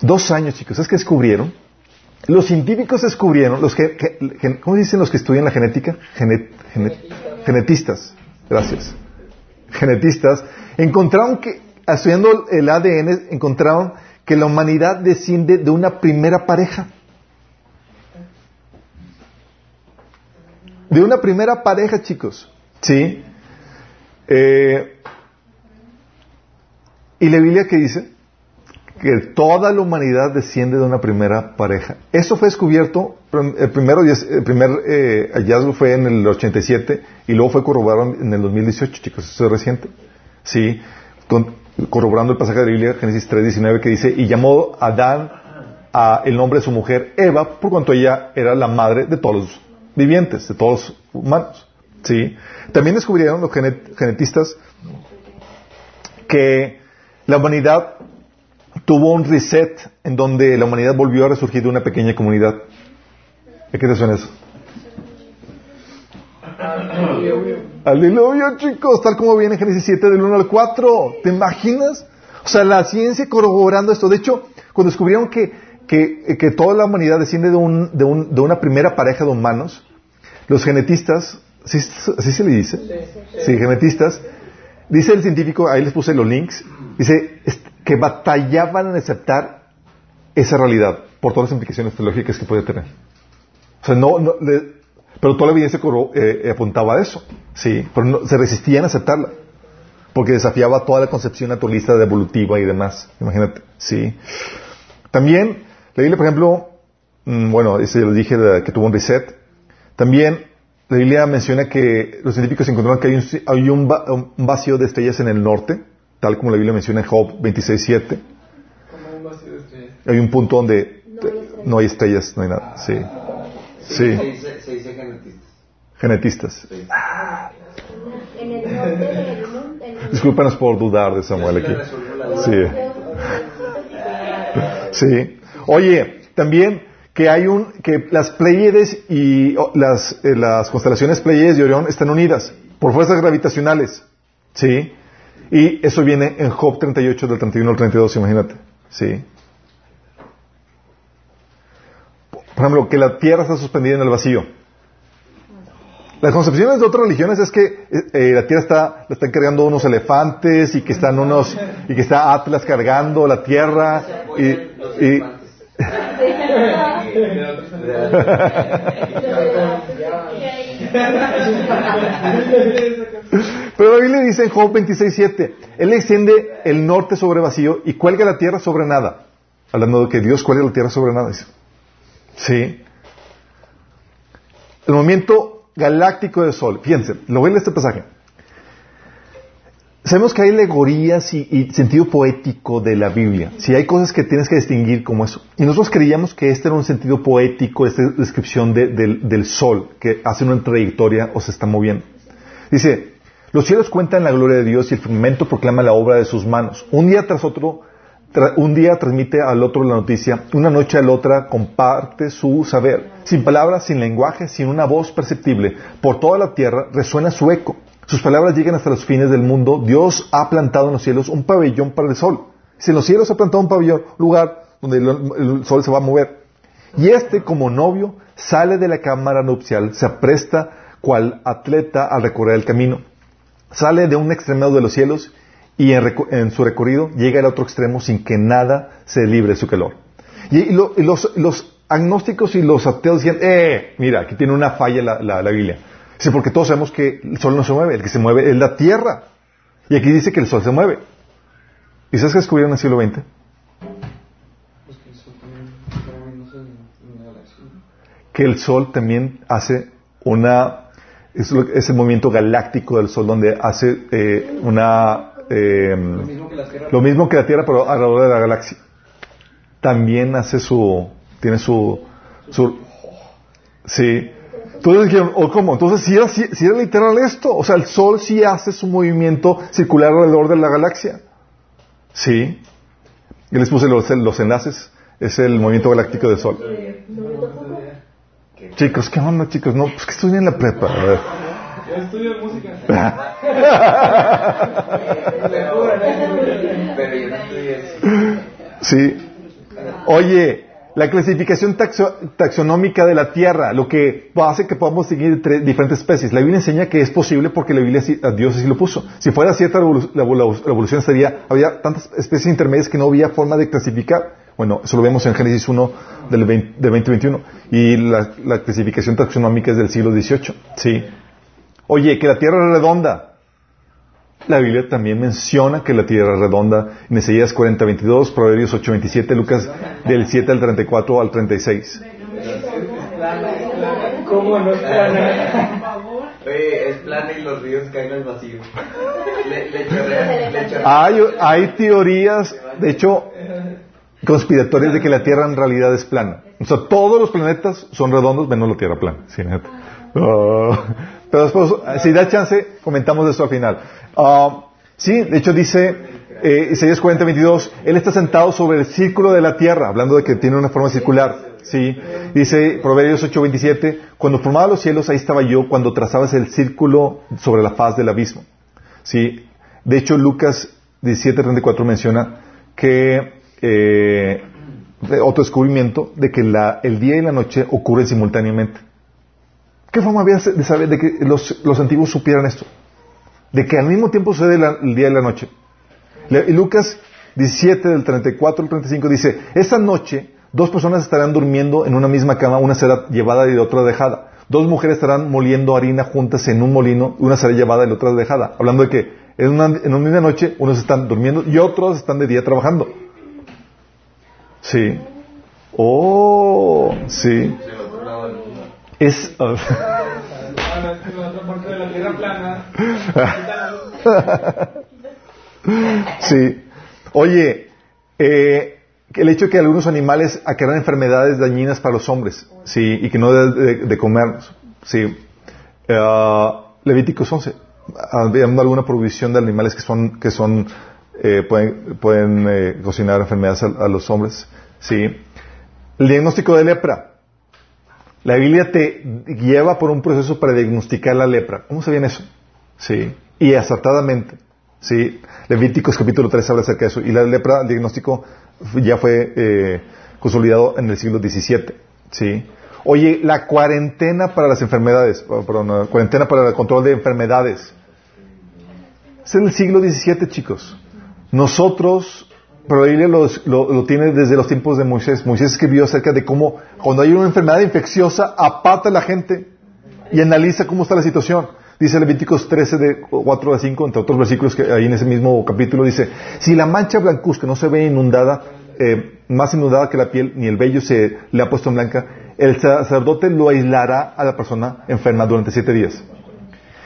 S1: dos años, chicos. ¿Sabes qué descubrieron? Los científicos descubrieron, los que, ¿cómo dicen los que estudian la genética? genetistas, gracias. Genetistas, encontraron que, estudiando el ADN, encontraron que la humanidad desciende de una primera pareja. De una primera pareja, chicos. ¿Sí? Eh, ¿Y la Biblia qué dice? que toda la humanidad desciende de una primera pareja. Eso fue descubierto, el, primero, el primer eh, hallazgo fue en el 87 y luego fue corroborado en el 2018, chicos, eso es reciente. Sí, corroborando el pasaje de la Biblia, Génesis 3.19, que dice, y llamó a Adán a el nombre de su mujer Eva, por cuanto ella era la madre de todos los vivientes, de todos los humanos. Sí. También descubrieron los genetistas que la humanidad tuvo un reset en donde la humanidad volvió a resurgir de una pequeña comunidad. ¿De qué te suena eso? Aleluya, chicos, tal como viene en Génesis 7 del 1 al 4. ¿Te imaginas? O sea, la ciencia corroborando esto. De hecho, cuando descubrieron que, que, toda la humanidad desciende de, un, de, un, de, una primera pareja de humanos, los genetistas ¿sí, ¿Así se le dice? Sí, genetistas. Dice el científico, ahí les puse los links, dice que batallaban en aceptar esa realidad por todas las implicaciones teológicas que puede tener. O sea, no, no pero toda la evidencia eh, apuntaba a eso, sí, pero se resistían a aceptarla, porque desafiaba toda la concepción naturalista de evolutiva y demás, imagínate, sí. También, la Biblia, por ejemplo, mm, bueno, ese lo dije que tuvo un reset, también la Biblia menciona que los científicos encontraron que hay, un, vacío de estrellas en el norte, tal como la Biblia menciona en Job 26.7. un vacío de estrellas? Hay un punto donde no hay estrellas, no hay, nada. Sí.
S4: Sí. Se, dice, se dice genetistas.
S1: Genetistas.
S2: En el norte del mundo.
S1: Discúlpanos por dudar de Samuel aquí. Sí. Sí. Oye, también que hay un que las Pleiades y las, eh, las constelaciones Pleiades y Orión están unidas por fuerzas gravitacionales, ¿sí? Y eso viene en Job 38 del 31 al 32, imagínate, ¿sí? Por ejemplo, que la Tierra está suspendida en el vacío. Las concepciones de otras religiones es que eh, eh, la Tierra está, la están cargando unos elefantes y que están unos y que está Atlas cargando la Tierra y pero la Biblia dice en Job 26.7, Él extiende el norte sobre vacío y cuelga la tierra sobre nada. Hablando de que Dios cuelga la tierra sobre nada. Dice. Sí. El movimiento galáctico del Sol. Fíjense, lo voy a este pasaje. Sabemos que hay alegorías y, sentido poético de la Biblia. Si hay cosas que tienes que distinguir como eso. Y nosotros creíamos que este era un sentido poético, esta descripción del, sol, que hace una trayectoria o se está moviendo. Dice, los cielos cuentan la gloria de Dios y el firmamento proclama la obra de sus manos. Un día tras otro, un día transmite al otro la noticia, una noche al otra comparte su saber. Sin palabras, sin lenguaje, sin una voz perceptible, por toda la tierra resuena su eco. Sus palabras llegan hasta los fines del mundo. Dios ha plantado en los cielos un pabellón para el sol. Si en los cielos ha plantado un pabellón, lugar donde el, sol se va a mover. Y este, como novio, sale de la cámara nupcial, se apresta cual atleta al recorrer el camino. Sale de un extremo de los cielos y en, su recorrido llega al otro extremo sin que nada se libre de su calor. Y, los, agnósticos y los ateos dicen, eh, mira, aquí tiene una falla la Biblia. Dice, porque todos sabemos que el sol no se mueve, el que se mueve es la tierra. Y aquí dice que el sol se mueve. ¿Y sabes qué descubrieron en el siglo XX? Que el sol también hace una... Es, el movimiento galáctico del sol donde hace eh, una... Eh, lo, mismo que la tierra, pero alrededor de la galaxia. También hace su... Tiene su... su sí entonces dijeron, ¿o cómo? Entonces, si era, si, era literal esto, o sea, el Sol sí hace su movimiento circular alrededor de la galaxia. Sí. Y les puse los, los enlaces, es el movimiento galáctico del Sol. Chicos, ¿qué onda, chicos? No, pues que estudian en la prepa. A ver.
S3: Estudio música.
S1: sí. Oye, la clasificación taxonómica de la Tierra, lo que hace que podamos seguir diferentes especies. La Biblia enseña que es posible porque la Biblia, Dios así lo puso. Si fuera cierta la evolución, sería, había tantas especies intermedias que no había forma de clasificar. Bueno, eso lo vemos en Génesis 1 del 2021. Y la, la clasificación taxonómica es del siglo XVIII. Sí. Oye, que la Tierra es redonda. La Biblia también menciona que la tierra es redonda en Isaías 40, 22, Proverbios 8, 27, Lucas del 7 al 34 al 36.
S3: ¿Cómo no es plana?
S4: Oye, es plana y los ríos caen al vacío.
S1: hay, hay teorías, de hecho, conspiratorias de que la Tierra en realidad es plana. O sea, todos los planetas son redondos, menos la Tierra plana. Sí, oh. Pero después, si da chance, comentamos eso al final. Ah, sí, de hecho dice eh, Isaías 40, 22, Él está sentado sobre el círculo de la tierra, hablando de que tiene una forma circular. Sí, dice Proverbios 8, 27, cuando formaba los cielos, ahí estaba yo, cuando trazabas el círculo sobre la faz del abismo. Sí, de hecho Lucas 17, 34 menciona que eh, otro descubrimiento de que la, el día y la noche ocurren simultáneamente. ¿Qué forma había de saber de que los, antiguos supieran esto? De que al mismo tiempo sucede el día y la noche. Y Lucas 17, del 34 al 35 dice, esa noche dos personas estarán durmiendo en una misma cama, una será llevada y la otra dejada. Dos mujeres estarán moliendo harina juntas en un molino, una será llevada y la otra dejada. Hablando de que en una, en una misma noche unos están durmiendo y otros están de día trabajando. Sí. Oh, sí.
S4: Del otro lado del mundo.
S1: Es... Sí. Oye, eh, el hecho de que algunos animales acarrean enfermedades dañinas para los hombres, sí, y que no deben de, de comernos, sí. Ah, Levíticos 11, habiendo alguna provisión de animales que son, que son, eh, pueden, pueden eh, cocinar enfermedades a, a los hombres, sí. El diagnóstico de lepra. La Biblia te lleva por un proceso para diagnosticar la lepra. ¿Cómo se viene eso? Sí. Y acertadamente. Sí. Levíticos capítulo 3 habla acerca de eso. Y la lepra, el diagnóstico ya fue eh, consolidado en el siglo XVII. Sí. Oye, la cuarentena para las enfermedades, oh, perdón, la cuarentena para el control de enfermedades. Es el siglo XVII, chicos. Nosotros, pero la Biblia lo, lo tiene desde los tiempos de Moisés. Moisés escribió acerca de cómo cuando hay una enfermedad infecciosa, apata a la gente y analiza cómo está la situación. Dice Levíticos 13, de 4 a 5, entre otros versículos que hay en ese mismo capítulo, dice, si la mancha blancuzca no se ve inundada, eh, más inundada que la piel, ni el vello se le ha puesto en blanca, el sacerdote lo aislará a la persona enferma durante siete días.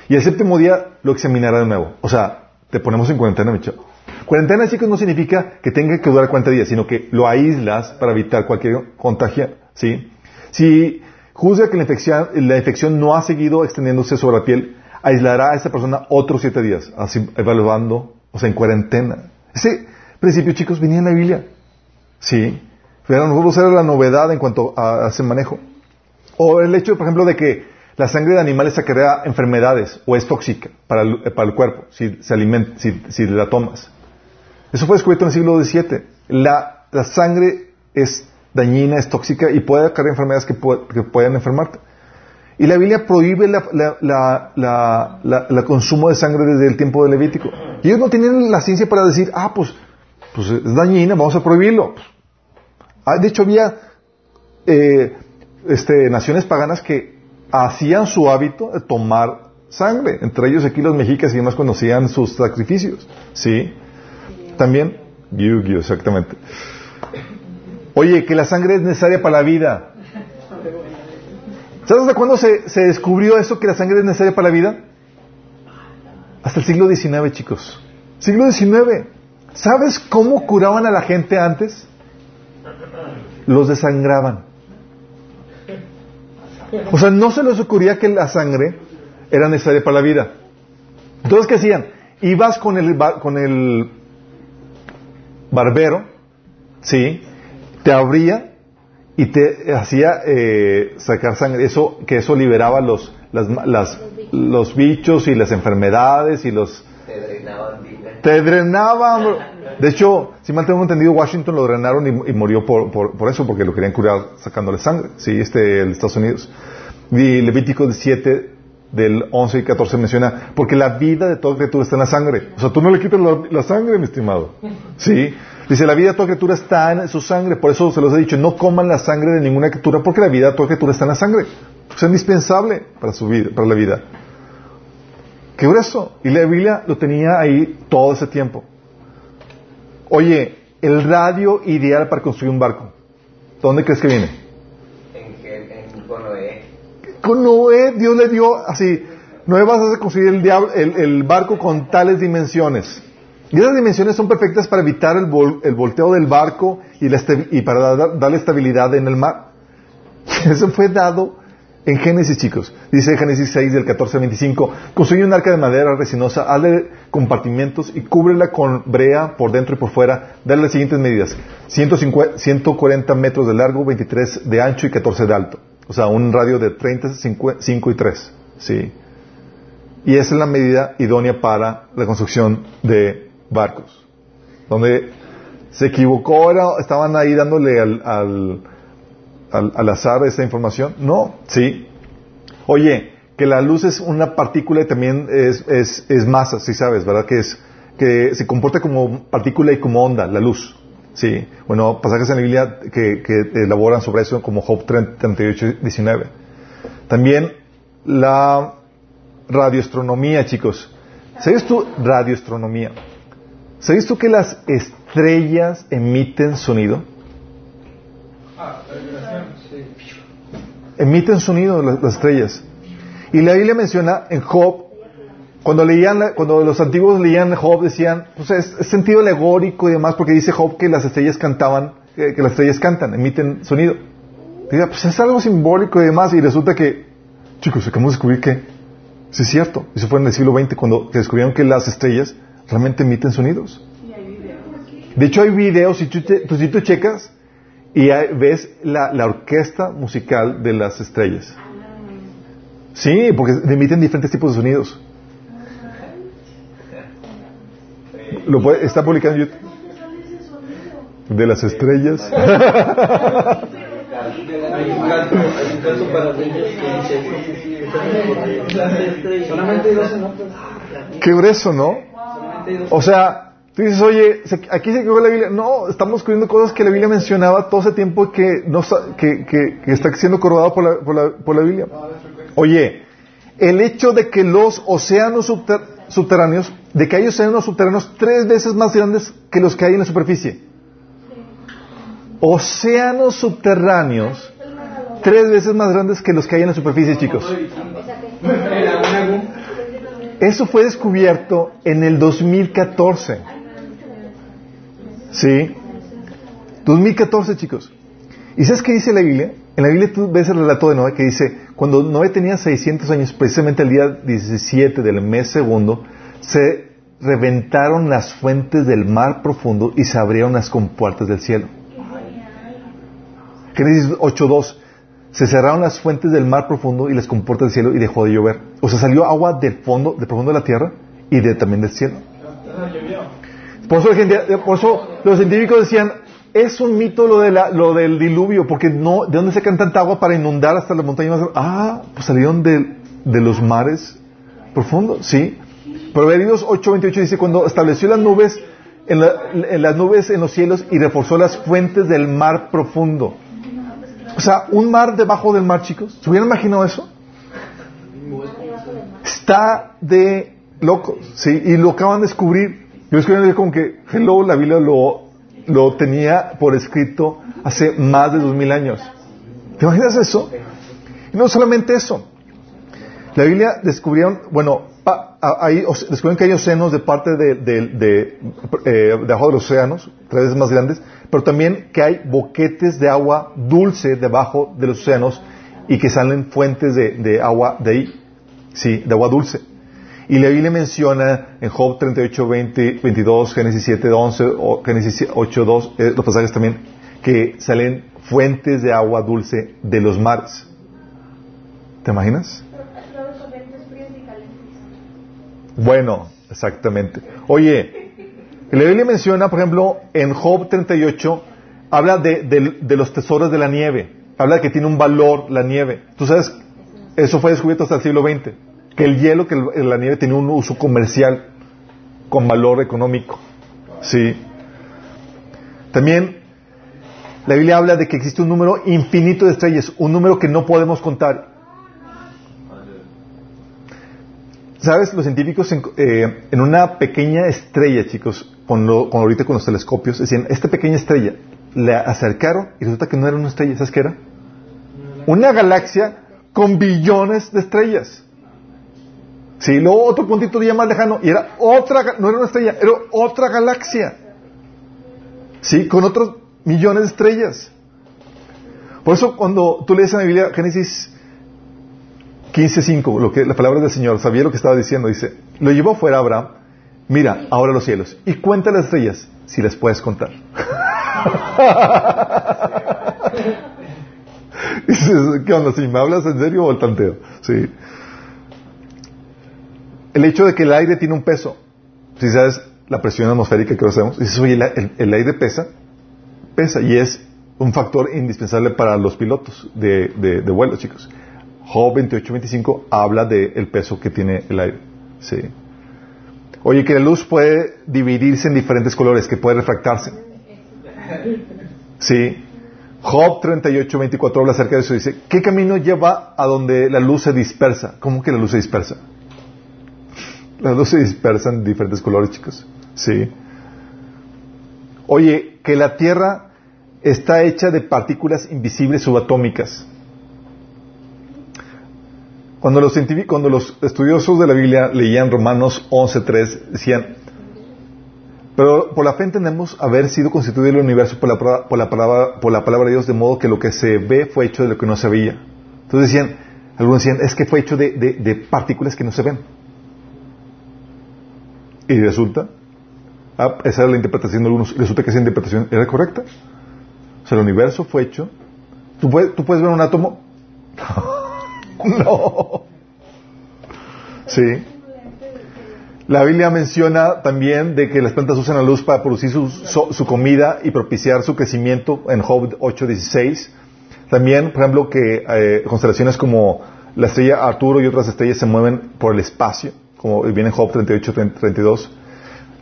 S1: Y el séptimo día lo examinará de nuevo. O sea, te ponemos en cuarentena, mi chavo. Cuarentena, chicos, no significa que tenga que durar 40 días, sino que lo aíslas para evitar cualquier contagio, ¿sí? Si juzga que la infección, la infección no ha seguido extendiéndose sobre la piel, aislará a esa persona otros siete días, así evaluando, o sea, en cuarentena. Ese principio, chicos, venía en la Biblia. Sí. Pero nosotros era la novedad en cuanto a, a ese manejo. O el hecho, por ejemplo, de que la sangre de animales acarrea enfermedades o es tóxica para el, cuerpo si se alimenta, si la tomas. Eso fue descubierto en el siglo XVII. La, sangre es dañina, es tóxica y puede acarrear enfermedades que, que pueden enfermarte. Y la Biblia prohíbe la, consumo de sangre desde el tiempo del Levítico. Y ellos no tenían la ciencia para decir, ah, pues, pues es dañina, vamos a prohibirlo. Ah, de hecho, había eh, este, naciones paganas que hacían su hábito de tomar sangre, entre ellos aquí los mexicas y demás cuando hacían sus sacrificios. ¿Sí? También, Yu-Gi-Oh, exactamente. Oye, que la sangre es necesaria para la vida. ¿Sabes de cuándo se, se descubrió eso, que la sangre es necesaria para la vida? Hasta el siglo XIX, chicos. Siglo XIX. ¿Sabes cómo curaban a la gente antes? Los desangraban. O sea, no se les ocurría que la sangre era necesaria para la vida. Entonces, ¿qué hacían? Ibas con el, con el barbero, ¿sí? Te abría y te hacía eh, sacar sangre. Eso, que eso liberaba los, las, las- los bichos y las enfermedades y los...
S4: Te drenaban.
S1: Te drenaban. De hecho, si mal tengo entendido, Washington lo drenaron y, y murió por, por, por eso, porque lo querían curar sacándole sangre. Sí, este, el Estados Unidos. Y Levítico 7, del 11 y 14 menciona, porque la vida de toda criatura está en la sangre. O sea, tú no le quitas la, la sangre, mi estimado. Sí. Dice, la vida de toda criatura está en su sangre. Por eso se los he dicho, no coman la sangre de ninguna criatura, porque la vida de toda criatura está en la sangre. Es indispensable para su vida, para la vida. Qué grueso. Y la Biblia lo tenía ahí todo ese tiempo. Oye, el radio ideal para construir un barco. ¿Dónde crees que viene?
S4: En, Gen- en con Noé.
S1: Con Noé, Dios le dio así, Noé vas a construir el, diablo- el- el barco con tales dimensiones. Y esas dimensiones son perfectas para evitar el, vol- el volteo del barco y, la y para dar- darle estabilidad en el mar. Eso fue dado en Génesis, chicos. Dice Génesis 6 del 14 al 25. Construye un arca de madera resinosa, hazle compartimentos y cúbrela con brea por dentro y por fuera. Dale las siguientes medidas. 150 140 metros de largo, 23 de ancho y 14 de alto. O sea, un radio de 30, 5 y 3. Sí. Y esa es la medida idónea para la construcción de barcos. Donde se equivocó, era- estaban ahí dándole al, al, al, azar esta información. No, sí. Oye, que la luz es una partícula y también es, es, es masa, sí sabes, ¿verdad? Que es que se comporta como partícula y como onda, la luz. Sí, bueno, pasajes en la Biblia que, elaboran sobre eso como Job 38, 19. También la radioastronomía, chicos. ¿Sabes tú radioastronomía? ¿Sabes tú que las estrellas emiten sonido? Emiten sonido las, las estrellas. Y la Biblia menciona en Job, cuando leían, cuando los antiguos leían Job decían, pues es, es sentido alegórico y demás, porque dice Job que las estrellas cantaban, que, que las estrellas cantan, emiten sonido. Diga, pues es algo simbólico y demás, y resulta que, chicos, acabamos de descubrir que sí es cierto. Eso fue en el siglo XX cuando descubrieron que las estrellas realmente emiten sonidos. De hecho, hay videos, si tú, tú- si tú checas, y hay- ves la, la orquesta musical de las estrellas. Sí, porque emiten diferentes tipos de sonidos. Lo puede- está publicado en YouTube. De las estrellas.
S5: Hay un canto, hay un canto para niños que dice solamente 12 notas.
S1: Qué grueso, ¿no?
S5: Solamente hay 12
S1: O sea, tú dices, oye, se- aquí se quedó la Biblia. No, estamos descubriendo cosas que la Biblia mencionaba todo ese tiempo que, no, que, que, que está siendo corroborado por la, por, la, por la Biblia. Oye, el hecho de que los océanos subter- subterráneos, de que hay océanos subterráneos tres veces más grandes que los que hay en la superficie. Océanos subterráneos tres veces más grandes que los que hay en la superficie, chicos. Eso fue descubierto en el 2014. ¿Sí? 2014, chicos. ¿Y sabes qué dice la Biblia? En la Biblia tú ves el relato de Noé que dice, cuando Noé tenía 600 años, precisamente el día 17 del mes segundo, se reventaron las fuentes del mar profundo y se abrieron las compuertas del cielo. Génesis 8.2 se cerraron las fuentes del mar profundo y las compuertas del cielo y dejó de llover. O sea, salió agua del fondo, del profundo de la tierra y de, también del cielo. Por eso, gente- por eso los científicos decían, es un mito lo, de la- lo del diluvio, porque no, ¿de dónde sacan tanta agua para inundar hasta las montañas más? Ah, pues salieron de, de los mares profundos, sí. Proverbios 8:28 dice, cuando estableció las nubes, en, la- las nubes en los cielos y reforzó las fuentes del mar profundo. O sea, un mar debajo del mar, chicos. ¿Se hubieran imaginado eso? Está de locos, ¿sí? Y lo acaban de descubrir. Yo descubrí como que, hello, la Biblia lo, lo tenía por escrito hace más de dos mil años. ¿Te imaginas eso? Y no solamente eso. La Biblia descubrieron, bueno, pa- ahí os- descubrieron que hay océanos de parte de, de, de, eh, debajo de los océanos, tres veces más grandes, pero también que hay boquetes de agua dulce debajo de los océanos y que salen fuentes de, de agua de ahí, sí, de agua dulce. Y la Biblia menciona en Job 38, 20, 22, Génesis 7, 11, o Génesis 8, 2, eh, los pasajes también, que salen fuentes de agua dulce de los mares. ¿Te imaginas? Bueno, exactamente. Oye, la Biblia menciona, por ejemplo, en Job 38, habla de, de- de los tesoros de la nieve. Habla de que tiene un valor la nieve. Tú sabes, eso fue descubierto hasta el siglo XX. Que el hielo, que la nieve tiene un uso comercial con valor económico. Sí. También la Biblia habla de que existe un número infinito de estrellas, un número que no podemos contar. ¿Sabes? Los científicos en, eh, en una pequeña estrella, chicos, con, lo, con ahorita con los telescopios, decían, esta pequeña estrella, la acercaron y resulta que no era una estrella, ¿sabes qué era? Una galaxia con billones de estrellas. Sí, luego otro puntito ya más lejano y era otra, no era una estrella, era otra galaxia. Sí, con otros millones de estrellas. Por eso cuando tú lees en la Biblia Génesis 15.5, lo que la palabra del Señor, sabía lo que estaba diciendo, dice, lo llevó fuera Abraham, mira, ahora los cielos, y cuenta las estrellas, si las puedes contar. Dices, ¿qué onda? ¿Si me hablas en serio o el tanteo? Sí. El hecho de que el aire tiene un peso, si sabes la presión atmosférica que hacemos, dices, oye, el, aire pesa, pesa, y es un factor indispensable para los pilotos de, de- de vuelo, chicos. Job 28, 25 habla del peso que tiene el aire. Sí. Oye, que la luz puede dividirse en diferentes colores, que puede refractarse. Sí. Job 38, 24 habla acerca de eso. Dice, ¿qué camino lleva a donde la luz se dispersa? ¿Cómo que la luz se dispersa? La luz se dispersa en diferentes colores, chicos. Sí. Oye, que la Tierra está hecha de partículas invisibles subatómicas. Cuando los, cuando los estudiosos de la Biblia leían Romanos 11.3, decían, pero por la fe entendemos haber sido constituido el universo por la, por, la palabra, por la palabra de Dios, de modo que lo que se ve fue hecho de lo que no se veía. Entonces decían, algunos decían, es que fue hecho de, de partículas que no se ven. Y resulta, ah, esa era la interpretación de algunos, resulta que esa interpretación era correcta. O sea, el universo fue hecho. ¿Tú puedes, ¿tú puedes ver un átomo? no. Sí. La Biblia menciona también de que las plantas usan la luz para producir su, su, su comida y propiciar su crecimiento en Job 8.16. También, por ejemplo, que eh, constelaciones como la estrella Arturo y otras estrellas se mueven por el espacio, como viene en Job 38.32.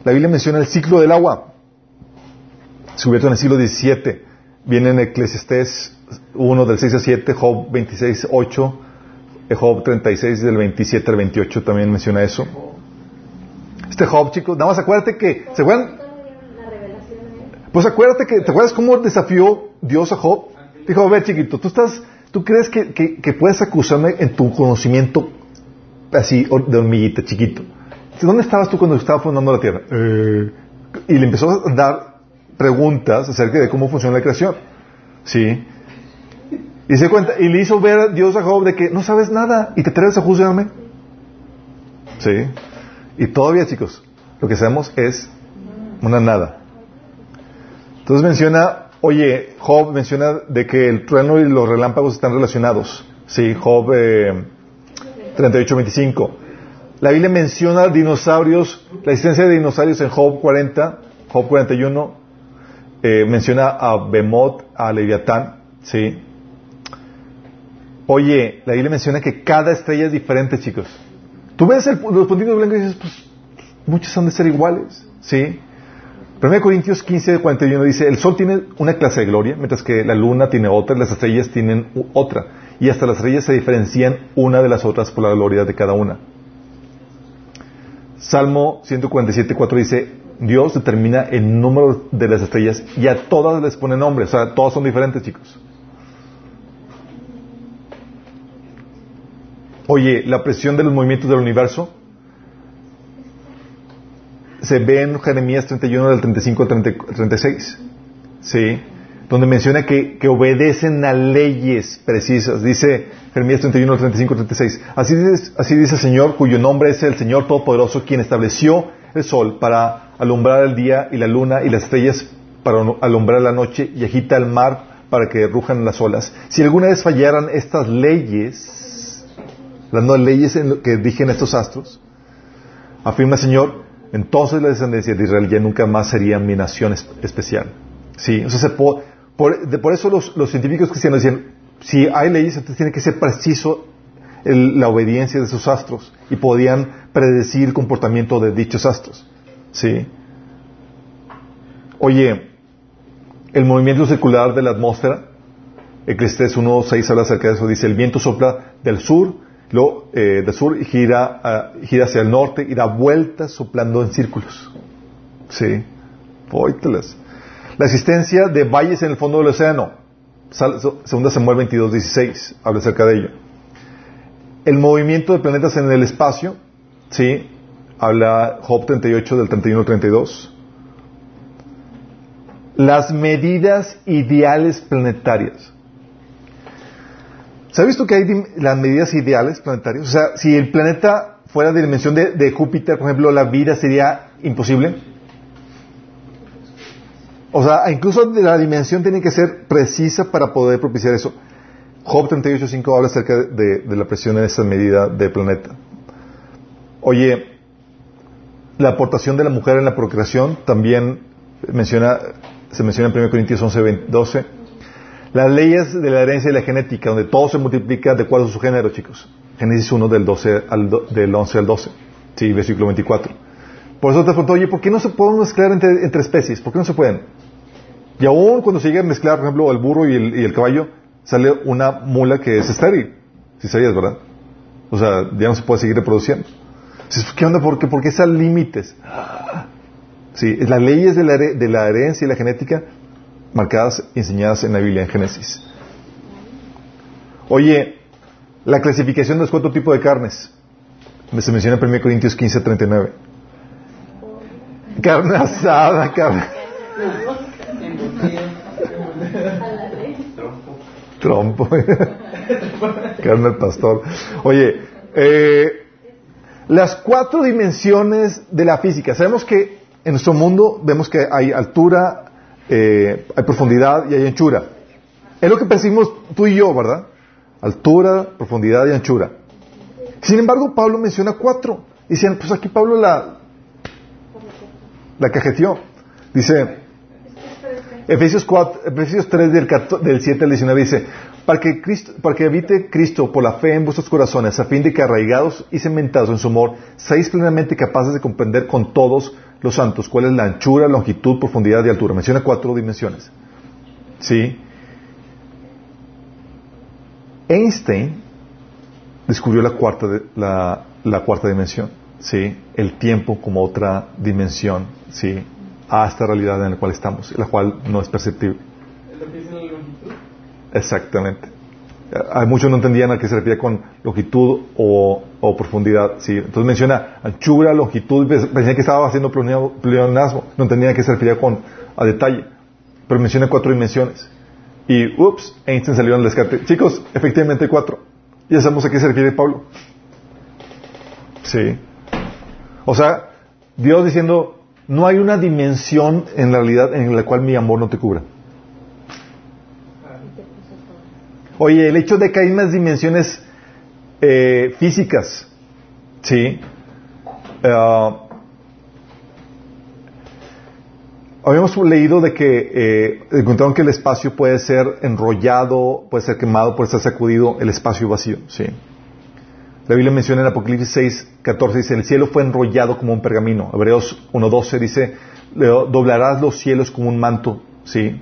S1: La Biblia menciona el ciclo del agua, descubierto en el siglo XVII. Viene en Eclesiastés 1 del 6 al 7, Job 26, 8, Job 36 del 27 al 28 también menciona eso. Este Job, chicos, nada más acuérdate que, ¿se acuerdan? Pues acuérdate que, ¿te acuerdas cómo desafió Dios a Job? Dijo, a ver, chiquito, tú estás, tú crees que, que, que puedes acusarme en tu conocimiento así de hormiguita, chiquito. ¿Dónde estabas tú cuando estaba fundando la tierra? Eh, y le empezó a dar preguntas acerca de cómo funciona la creación. ¿Sí? Y se cuenta, y le hizo ver a Dios a Job de que no sabes nada y te atreves a juzgarme. ¿Sí? Y todavía, chicos, lo que sabemos es una nada. Entonces menciona, oye, Job menciona de que el trueno y los relámpagos están relacionados. Sí, Job eh, 38, 25. La Biblia menciona dinosaurios, la existencia de dinosaurios en Job 40, Job 41, eh, menciona a Bemot, a Leviatán, ¿sí? Oye, la Biblia menciona que cada estrella es diferente, chicos. Tú ves el, los puntitos blancos y dices, pues, muchos han de ser iguales, ¿sí? 1 Corintios 15, 41 dice, el sol tiene una clase de gloria, mientras que la luna tiene otra, las estrellas tienen otra, y hasta las estrellas se diferencian una de las otras por la gloria de cada una. Salmo 147, 4 dice, Dios determina el número de las estrellas y a todas les pone nombre, o sea, todas son diferentes, chicos. Oye, la presión de los movimientos del universo se ve en Jeremías 31 del 35 al 36, ¿sí? Donde menciona que, que, obedecen a leyes precisas. Dice Jeremías 31 al 35 al 36. Así dice, así dice el Señor, cuyo nombre es el Señor Todopoderoso, quien estableció el sol para alumbrar el día y la luna y las estrellas para alumbrar la noche y agita el mar para que rujan las olas. Si alguna vez fallaran estas leyes, las no leyes en que rigen estos astros, afirma el Señor, entonces la descendencia de Israel ya nunca más sería mi nación especial. Sí, o sea, se por, de, por, eso los, los, científicos cristianos decían, si hay leyes, entonces tiene que ser preciso el, la obediencia de esos astros y podían predecir el comportamiento de dichos astros. Sí. Oye, el movimiento circular de la atmósfera, Eclesiastes 1.6 habla acerca de eso, dice, el viento sopla del sur, lo, eh, del sur y gira, uh, gira hacia el norte y da vueltas soplando en círculos. Sí. Póytelas. La existencia de valles en el fondo del océano. Segunda Samuel 22, 16. Habla acerca de ello. El movimiento de planetas en el espacio. Sí. Habla Job 38 del 31 al 32. Las medidas ideales planetarias. ¿Se ha visto que hay las medidas ideales planetarias? O sea, si el planeta fuera de dimensión de, de Júpiter, por ejemplo, la vida sería imposible. O sea, incluso la dimensión tiene que ser precisa para poder propiciar eso. Job 38.5 habla acerca de, la presión en esa medida de planeta. Oye, la aportación de la mujer en la procreación también menciona, se menciona en 1 Corintios 11, 12. Las leyes de la herencia y la genética, donde todo se multiplica de acuerdo a su género, chicos. Génesis 1 del, 12 al do- del 11 al 12. Sí, versículo 24. Por eso te pregunto, oye, ¿por qué no se pueden mezclar entre especies? ¿Por qué no se pueden? Y aún cuando se llega a mezclar, por ejemplo, el burro y el, y el caballo, sale una mula que es estéril. Si sabías, ¿verdad? O sea, ya no se puede seguir reproduciendo. ¿qué onda? ¿Por qué, ¿Por qué esas límites? Sí, las leyes de la, de la herencia y la genética marcadas y enseñadas en la Biblia, en Génesis. Oye, la clasificación de los cuatro tipos de carnes. Se menciona en 1 Corintios 15, 39. Carne asada, carne... Trompo. Carne al pastor. Oye, eh, las cuatro dimensiones de la física. Sabemos que en nuestro mundo vemos que hay altura, eh, hay profundidad y hay anchura. Es lo que percibimos tú y yo, ¿verdad? Altura, profundidad y anchura. Sin embargo, Pablo menciona cuatro. Dicen, pues aquí Pablo la, la cajeteó. Dice, Efesios, 4, Efesios 3 del, 14 del 7 al 19 dice, para que, Cristo, para que habite Cristo por la fe en vuestros corazones, a fin de que arraigados y cementados en su amor, seáis plenamente capaces de comprender con todos los santos cuál es la anchura, longitud, profundidad y altura. Menciona cuatro dimensiones. ¿Sí? Einstein descubrió la cuarta, de- la, la cuarta dimensión. ¿Sí? El tiempo como otra dimensión. ¿Sí? A esta realidad en la cual estamos, la cual no es perceptible. Exactamente. Eh, Hay muchos no entendían a qué se refiere con longitud o, o profundidad. ¿sí? Entonces menciona anchura, longitud, pens- pensé que estaba haciendo pleonasmo, no entendía a qué se refería con a detalle. Pero menciona cuatro dimensiones. Y, ups, Einstein salió en el descarte. Chicos, efectivamente cuatro. Ya sabemos a qué se refiere Pablo. Sí. O sea, Dios diciendo, no hay una dimensión en la realidad en la cual mi amor no te cubra. Oye, el hecho de que hay más dimensiones eh, físicas, ¿sí? Ah, habíamos leído de que eh, encontraron que el espacio puede ser enrollado, puede ser quemado, puede ser sacudido, el espacio vacío, ¿sí? La Biblia menciona en Apocalipsis 6, 14, dice, el cielo fue enrollado como un pergamino. Hebreos 1.12 dice, "Le- doblarás los cielos como un manto, ¿sí?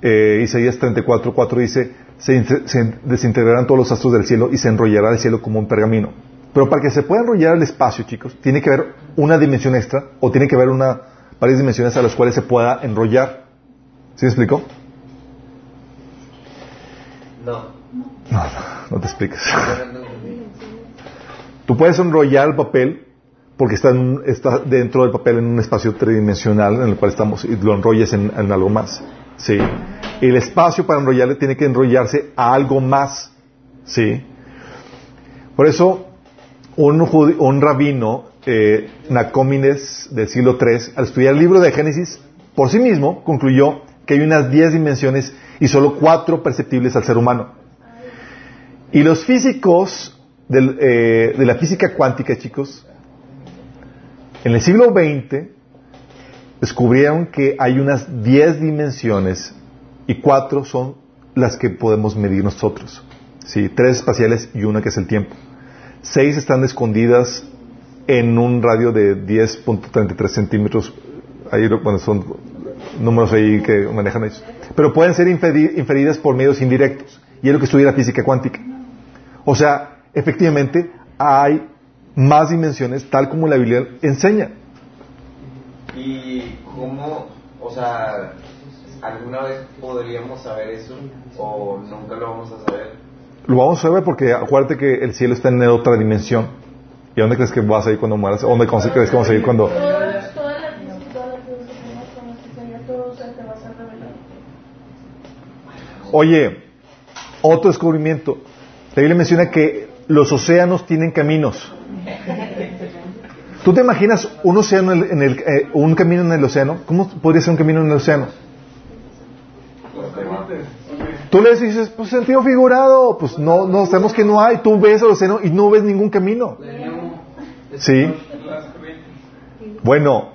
S1: Eh, Isaías 34, 4 dice, se, inte- se desintegrarán todos los astros del cielo y se enrollará el cielo como un pergamino. Pero para que se pueda enrollar el espacio, chicos, tiene que haber una dimensión extra o tiene que haber una, varias dimensiones a las cuales se pueda enrollar. ¿Sí me explico?
S4: No.
S1: No, no, no te explicas.
S4: No.
S1: Tú puedes enrollar el papel porque está, en dentro del papel en un espacio tridimensional en el cual estamos y lo enrollas en, algo más. ¿sí? El espacio para enrollarle tiene que enrollarse a algo más. ¿sí? Por eso, un, un rabino, eh, del siglo III, al estudiar el libro de Génesis, por sí mismo concluyó que hay unas 10 dimensiones y solo 4 perceptibles al ser humano. Y los físicos eh, de la física cuántica, chicos, en el siglo XX descubrieron que hay unas 10 dimensiones y 4 son las que podemos medir nosotros. ¿sí? Tres espaciales y una que es el tiempo. Seis están escondidas en un radio de 10.33 centímetros. Ahí, bueno, son números ahí que manejan ellos. Pero pueden ser inferi- inferidas por medios indirectos. Y es lo que estudia la física cuántica. O sea, efectivamente, hay más dimensiones tal como la Biblia enseña.
S4: ¿Y cómo, o sea, alguna vez podríamos saber eso o nunca lo vamos a saber?
S1: Lo vamos a ver porque acuérdate que el cielo está en otra dimensión. ¿Y a dónde crees que vas a ir cuando mueras? ¿A dónde crees que vamos a ir cuando...?
S2: Todas, todas las cosas, todas las cosas que tenemos con nuestro Señor, todo se te va a ser revelado.
S1: Oye, otro descubrimiento. La Biblia menciona que los océanos tienen caminos. ¿Tú te imaginas un océano en el, eh, un camino en el océano? ¿Cómo podría ser un camino en el océano? Tú le dices, pues sentido figurado, pues no, no, sabemos que no hay. Tú ves el océano y no ves ningún camino. ¿Sí? Bueno,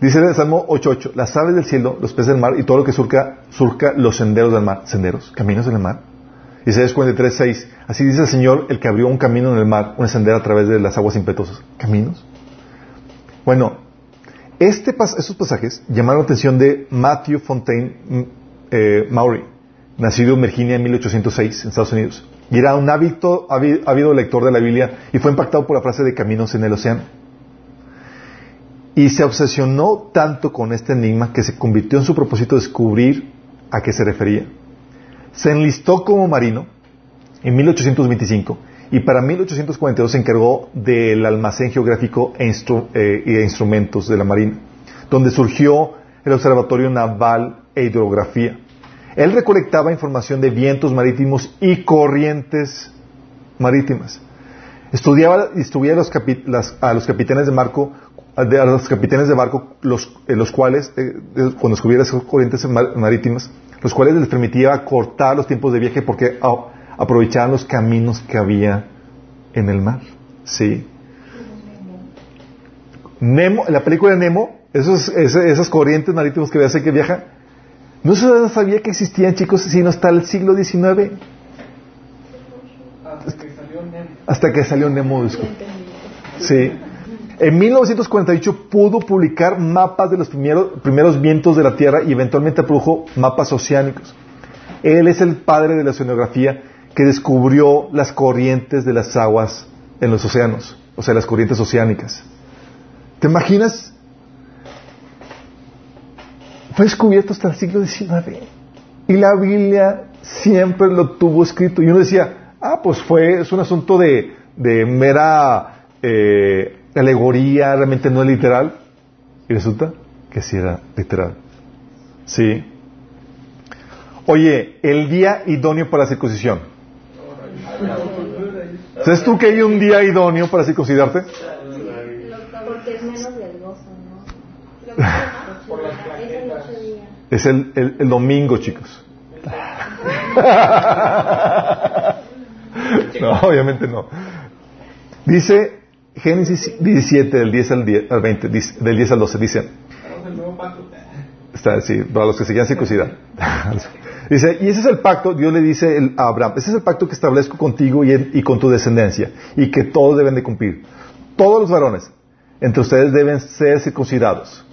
S1: Dice el Salmo 8.8, las aves del cielo, los peces del mar y todo lo que surca, surca los senderos del mar. ¿Senderos? ¿Caminos del mar? Isaías 43.6, así dice el Señor, el que abrió un camino en el mar, un sendero a través de las aguas impetuosas. ¿Caminos? Bueno, este, estos pasajes llamaron la atención de Matthew Fontaine mm, eh, Maury, nacido en Virginia en 1806, en Estados Unidos. Y era un hábito, ávi- ávido lector de la Biblia y fue impactado por la frase de caminos en el océano. Y se obsesionó tanto con este enigma que se convirtió en su propósito descubrir a qué se refería. Se enlistó como marino en 1825 y para 1842 se encargó del almacén geográfico e, eh, y instrumentos de la Marina, donde surgió el Observatorio Naval e Hidrografía. Él recolectaba información de vientos marítimos y corrientes marítimas. Estudiaba, estudiaba a, los a los capitanes de barco, a de- a los capitanes de barco, los, eh, los cuales, eh, eh, cuando descubriera esas corrientes mar- marítimas, los cuales les permitía cortar los tiempos de viaje porque a- aprovechaban los caminos que había en el mar. Sí. Nemo, la película de Nemo, esos, ese- esas corrientes marítimas que hace que viaja, no se sabía que existían, chicos, sino hasta el siglo XIX,
S3: Hasta que salió Nemo.
S1: hasta que salió Nemo. disculpe. Sí. En 1948 pudo publicar mapas de los primeros, primeros vientos de la Tierra y eventualmente produjo mapas oceánicos. Él es el padre de la oceanografía que descubrió las corrientes de las aguas en los océanos, o sea, las corrientes oceánicas. ¿Te imaginas? Fue descubierto hasta el siglo XIX y la Biblia siempre lo tuvo escrito. Y uno decía, ah, pues fue, es un asunto de, de mera eh, alegoría, realmente no es literal. Y resulta que sí era literal. Sí. Oye, el día idóneo para la circuncisión. ¿Sabes tú que hay un día idóneo para circuncidarte?
S2: Porque es menos delgoso, ¿no? Es el,
S1: el- el domingo, chicos. no, obviamente no. Dice Génesis 17, del 10 al, 10 al 20, dice- del 10 al 12, dice. Está, sí, para los que se quieran circuncidar. dice, y ese es el pacto, Dios le dice a Abraham, ese es el pacto que establezco contigo y, en- y con tu descendencia, y que todos deben de cumplir. Todos los varones entre ustedes deben ser circuncidados.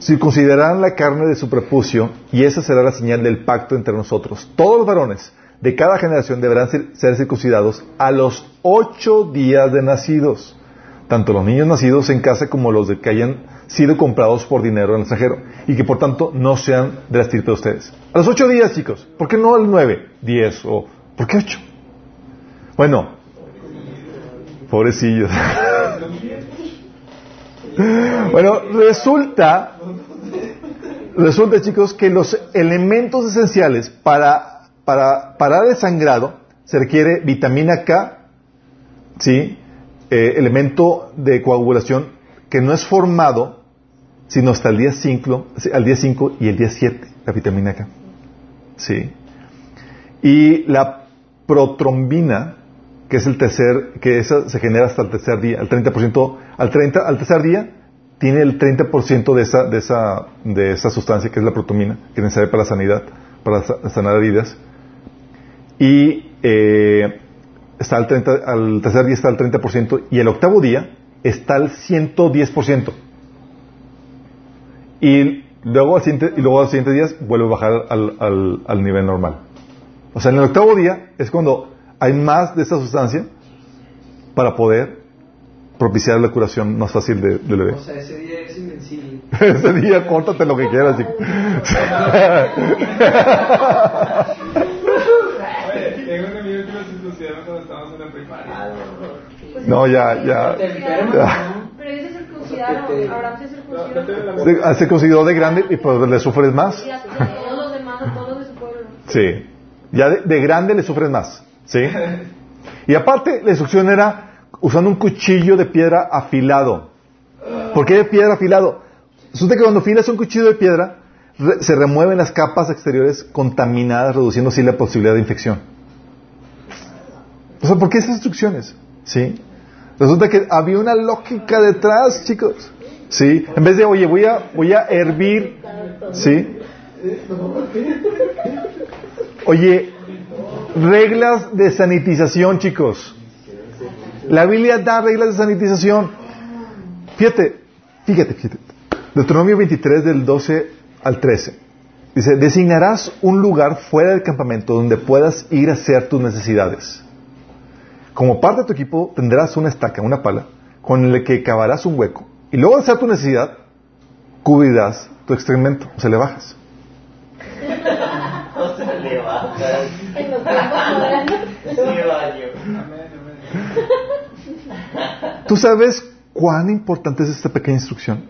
S1: Circuncidarán la carne de su prepucio, y esa será la señal del pacto entre nosotros. Todos los varones de cada generación deberán ser circuncidados a los ocho días de nacidos tanto los niños nacidos en casa como los de que hayan sido comprados por dinero en el extranjero y que por tanto no sean de la estirpe de ustedes. A los ocho días, chicos. ¿Por qué no al nueve, diez o por qué ocho? Bueno, pobrecillos. bueno, resulta, resulta, chicos, que los elementos esenciales para, para parar el sangrado se requiere vitamina K, ¿sí? Eh, elemento de coagulación que no es formado sino hasta el día 5, al día 5 y el día 7, la vitamina K. ¿Sí? Y la protrombina, que es el tercer, que esa se genera hasta el tercer día, al 30%, al 30, al tercer día tiene el 30% de esa, de esa, de esa sustancia que es la protomina, que es necesaria para la sanidad, para sa- sanar heridas. Y eh, está al, 30, al tercer día está al 30% y el octavo día está al 110%. Y luego al siguiente, y luego a los siguientes días vuelve a bajar al, al- al nivel normal. O sea, en el octavo día es cuando hay más de esa sustancia para poder propiciar la curación más fácil de- del bebé.
S5: O sea, ese día es invencible.
S1: Ese día córtate lo que quieras. chico.
S3: Oye, tengo un amigo que lo circuncidaron cuando estábamos en la primaria.
S1: No, ya, ya.
S2: Pero ese circuncidaron, Abraham se circuncidó.
S1: Se- Se consideró de grande y pues le sufres más.
S2: Y a y a todos los demás, a todos de su pueblo.
S1: Sí. Ya de, de grande le sufres más. ¿Sí? Y aparte, la instrucción era usando un cuchillo de piedra afilado. ¿Por qué de piedra afilado? Resulta que cuando afilas un cuchillo de piedra, re- se remueven las capas exteriores contaminadas, reduciendo así la posibilidad de infección. O sea, ¿por qué esas instrucciones? ¿Sí? Resulta que había una lógica detrás, chicos. ¿Sí? En vez de, oye, voy a, voy a hervir, ¿sí? Oye, reglas de sanitización, chicos. La Biblia da reglas de sanitización. Fíjate, fíjate, fíjate. Deuteronomio 23 del 12 al 13. Dice, designarás un lugar fuera del campamento donde puedas ir a hacer tus necesidades. Como parte de tu equipo tendrás una estaca, una pala, con la que cavarás un hueco. Y luego de hacer tu necesidad, cubrirás tu excremento, o sea, le bajas.
S4: O sea, le bajas.
S1: ¿Tú sabes cuán importante es esta pequeña instrucción?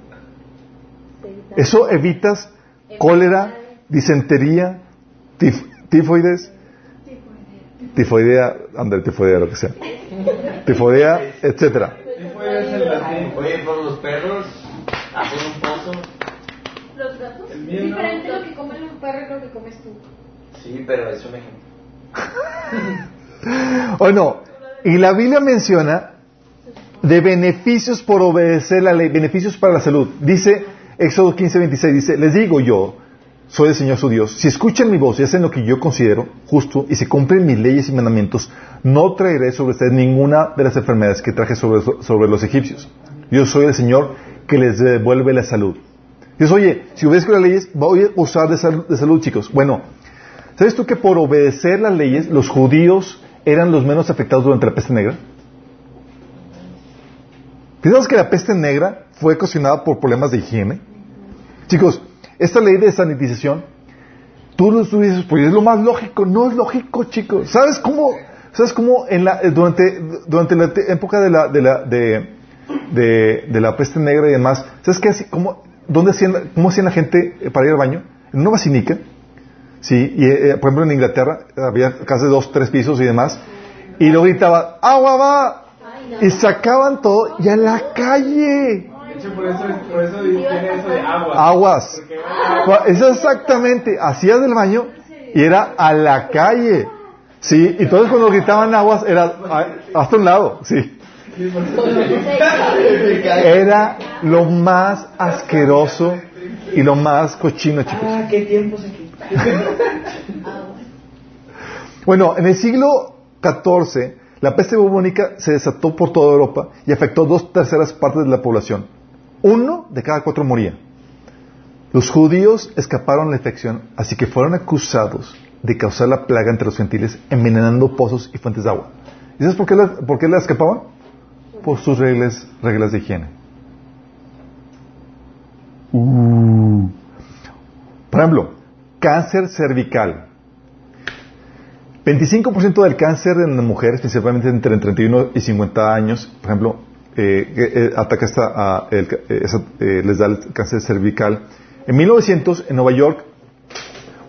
S1: Eso evitas cólera, disentería, tif- tifoides, tifoidea, anda, tifoidea, lo que sea, tifoidea, etcétera.
S4: Oye, por los perros, hacen un pozo.
S2: Los gatos. Es diferente lo que come un perro y lo que comes tú.
S4: Sí, pero es un ejemplo.
S1: O no, y la Biblia menciona de beneficios por obedecer la ley, beneficios para la salud. Dice Éxodo 15, 26, dice, les digo yo, soy el Señor su Dios, si escuchan mi voz y hacen lo que yo considero justo y si cumplen mis leyes y mandamientos, no traeré sobre ustedes ninguna de las enfermedades que traje sobre, sobre los egipcios. Yo soy el Señor que les devuelve la salud. Dices, oye, si obedezco las leyes, voy a usar de, sal- de salud, chicos. Bueno, ¿sabes tú que por obedecer las leyes, los judíos eran los menos afectados durante la peste negra? ¿Piensas que la peste negra fue ocasionada por problemas de higiene? Chicos, esta ley de sanitización, tú, lo- dices, pues es lo más lógico. No es lógico, chicos. ¿Sabes cómo, sabes cómo en la, eh, durante, durante la época de la, de la, de, de, de la peste negra y demás, ¿sabes qué? ¿Cómo, dónde hacían, la- ¿Cómo hacían la gente eh, para ir al baño? En una basinica. Sí, y eh, por ejemplo en Inglaterra había casas de dos, tres pisos y demás. Y luego gritaban, ¡agua va! Y sacaban todo y a la calle.
S3: Hecho, por eso, por eso tiene eso de agua.
S1: Aguas.
S3: Porque va a-
S1: Eso exactamente. Hacías del baño y era a la calle. Sí, y todos cuando gritaban aguas era hasta un lado. Sí. Era lo más asqueroso y lo más cochino, chicos.
S5: Ah, qué tiempos aquí.
S1: Bueno, en el siglo XIV, la peste bubónica se desató por toda Europa y afectó dos terceras partes de la población. Uno de cada cuatro moría. Los judíos escaparon la infección, así que fueron acusados de causar la plaga entre los gentiles, envenenando pozos y fuentes de agua. ¿Y sabes por qué la, por qué la escapaban? Por sus reglas, reglas de higiene. Uh. Por ejemplo, cáncer cervical. 25% del cáncer en mujeres, principalmente entre 31 y 50 años, por ejemplo, eh, eh, ataca esta, a- el eh, esa- eh, les da el cáncer cervical. En 1900, en Nueva York,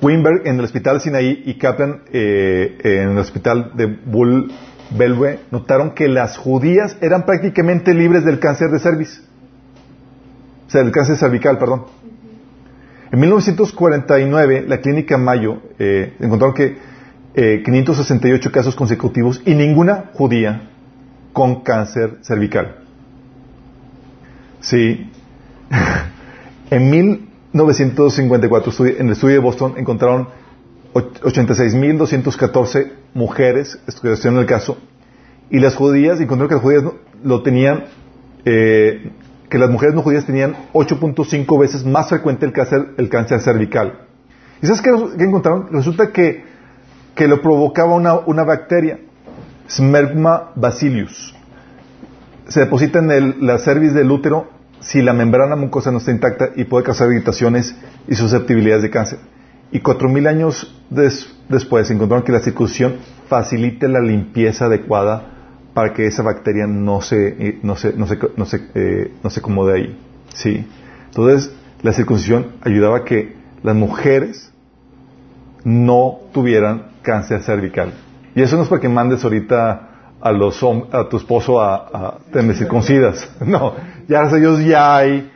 S1: Weinberg en el hospital Sinaí y Kaplan en el hospital de Bull Belve notaron que las judías eran prácticamente libres del cáncer de cervix. O sea, del cáncer cervical, perdón. En 1949, la clínica Mayo eh, encontraron que eh, 568 casos consecutivos y ninguna judía con cáncer cervical. Sí. en 1954, estudi- en el estudio de Boston, encontraron och- 86.214 mujeres estudiaron el caso y las judías, encontraron que las judías lo tenían, eh, que las mujeres no judías tenían 8.5 veces más frecuente el cáncer, el cáncer cervical. ¿Y sabes qué, encontraron? Resulta que, que lo provocaba una, una bacteria, Smergma bacillus. Se deposita en el- la cerviz del útero si la membrana mucosa no está intacta y puede causar irritaciones y susceptibilidades de cáncer. Y 4.000 años des- después encontraron que la circuncisión facilita la limpieza adecuada para que esa bacteria no se, eh, no se, no se, no se, eh, no se acomode ahí. ¿sí? Entonces, la circuncisión ayudaba a que las mujeres no tuvieran cáncer cervical. Y eso no es para que mandes ahorita a los a tu esposo a, a te circuncidas. No, ya gracias a ya hay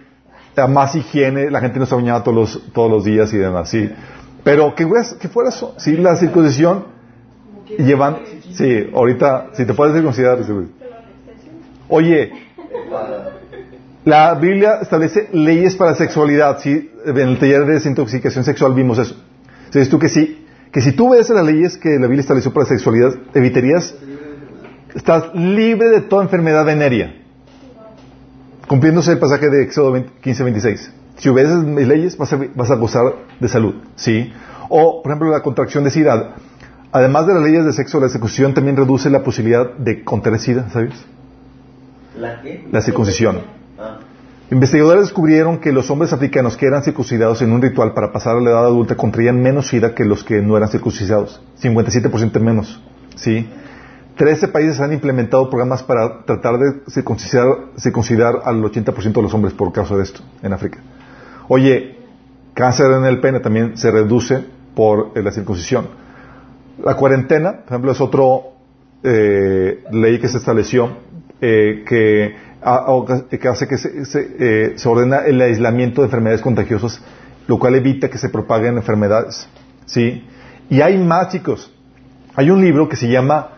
S1: más higiene, la gente no se bañaba todos los, todos los días y demás, sí. Pero que, que fuera eso, sí, la circuncisión llevan, sí, ahorita, si te puedes circuncidar. Oye, La Biblia establece leyes para sexualidad. ¿sí? En el taller de desintoxicación sexual vimos eso. ¿Sabes tú que sí? Que si tú ves las leyes que la Biblia estableció para sexualidad, evitarías, estás libre de toda enfermedad venérea. Cumpliéndose el pasaje de Éxodo 15-26. Si obedeces mis leyes, vas a, vas a gozar de salud. ¿sí? O, por ejemplo, la contracción de sida. Además de las leyes de sexo, la circuncisión también reduce la posibilidad de contraer sida, ¿sabes?
S4: ¿La qué?
S1: La circuncisión.
S4: Ah.
S1: Investigadores descubrieron que los hombres africanos que eran circuncidados en un ritual para pasar a la edad adulta contraían menos SIDA que los que no eran circuncidados. 57% menos. ¿Sí? 13 países han implementado programas para tratar de circuncidar, circuncidar al 80% de los hombres por causa de esto en África. Oye, cáncer en el pene también se reduce por eh, la circuncisión. La cuarentena, por ejemplo, es otra ley que se estableció eh, que hace que se, se, eh, se ordena el aislamiento de enfermedades contagiosas, lo cual evita que se propaguen enfermedades. ¿sí? Y hay más, chicos. Hay un libro que se llama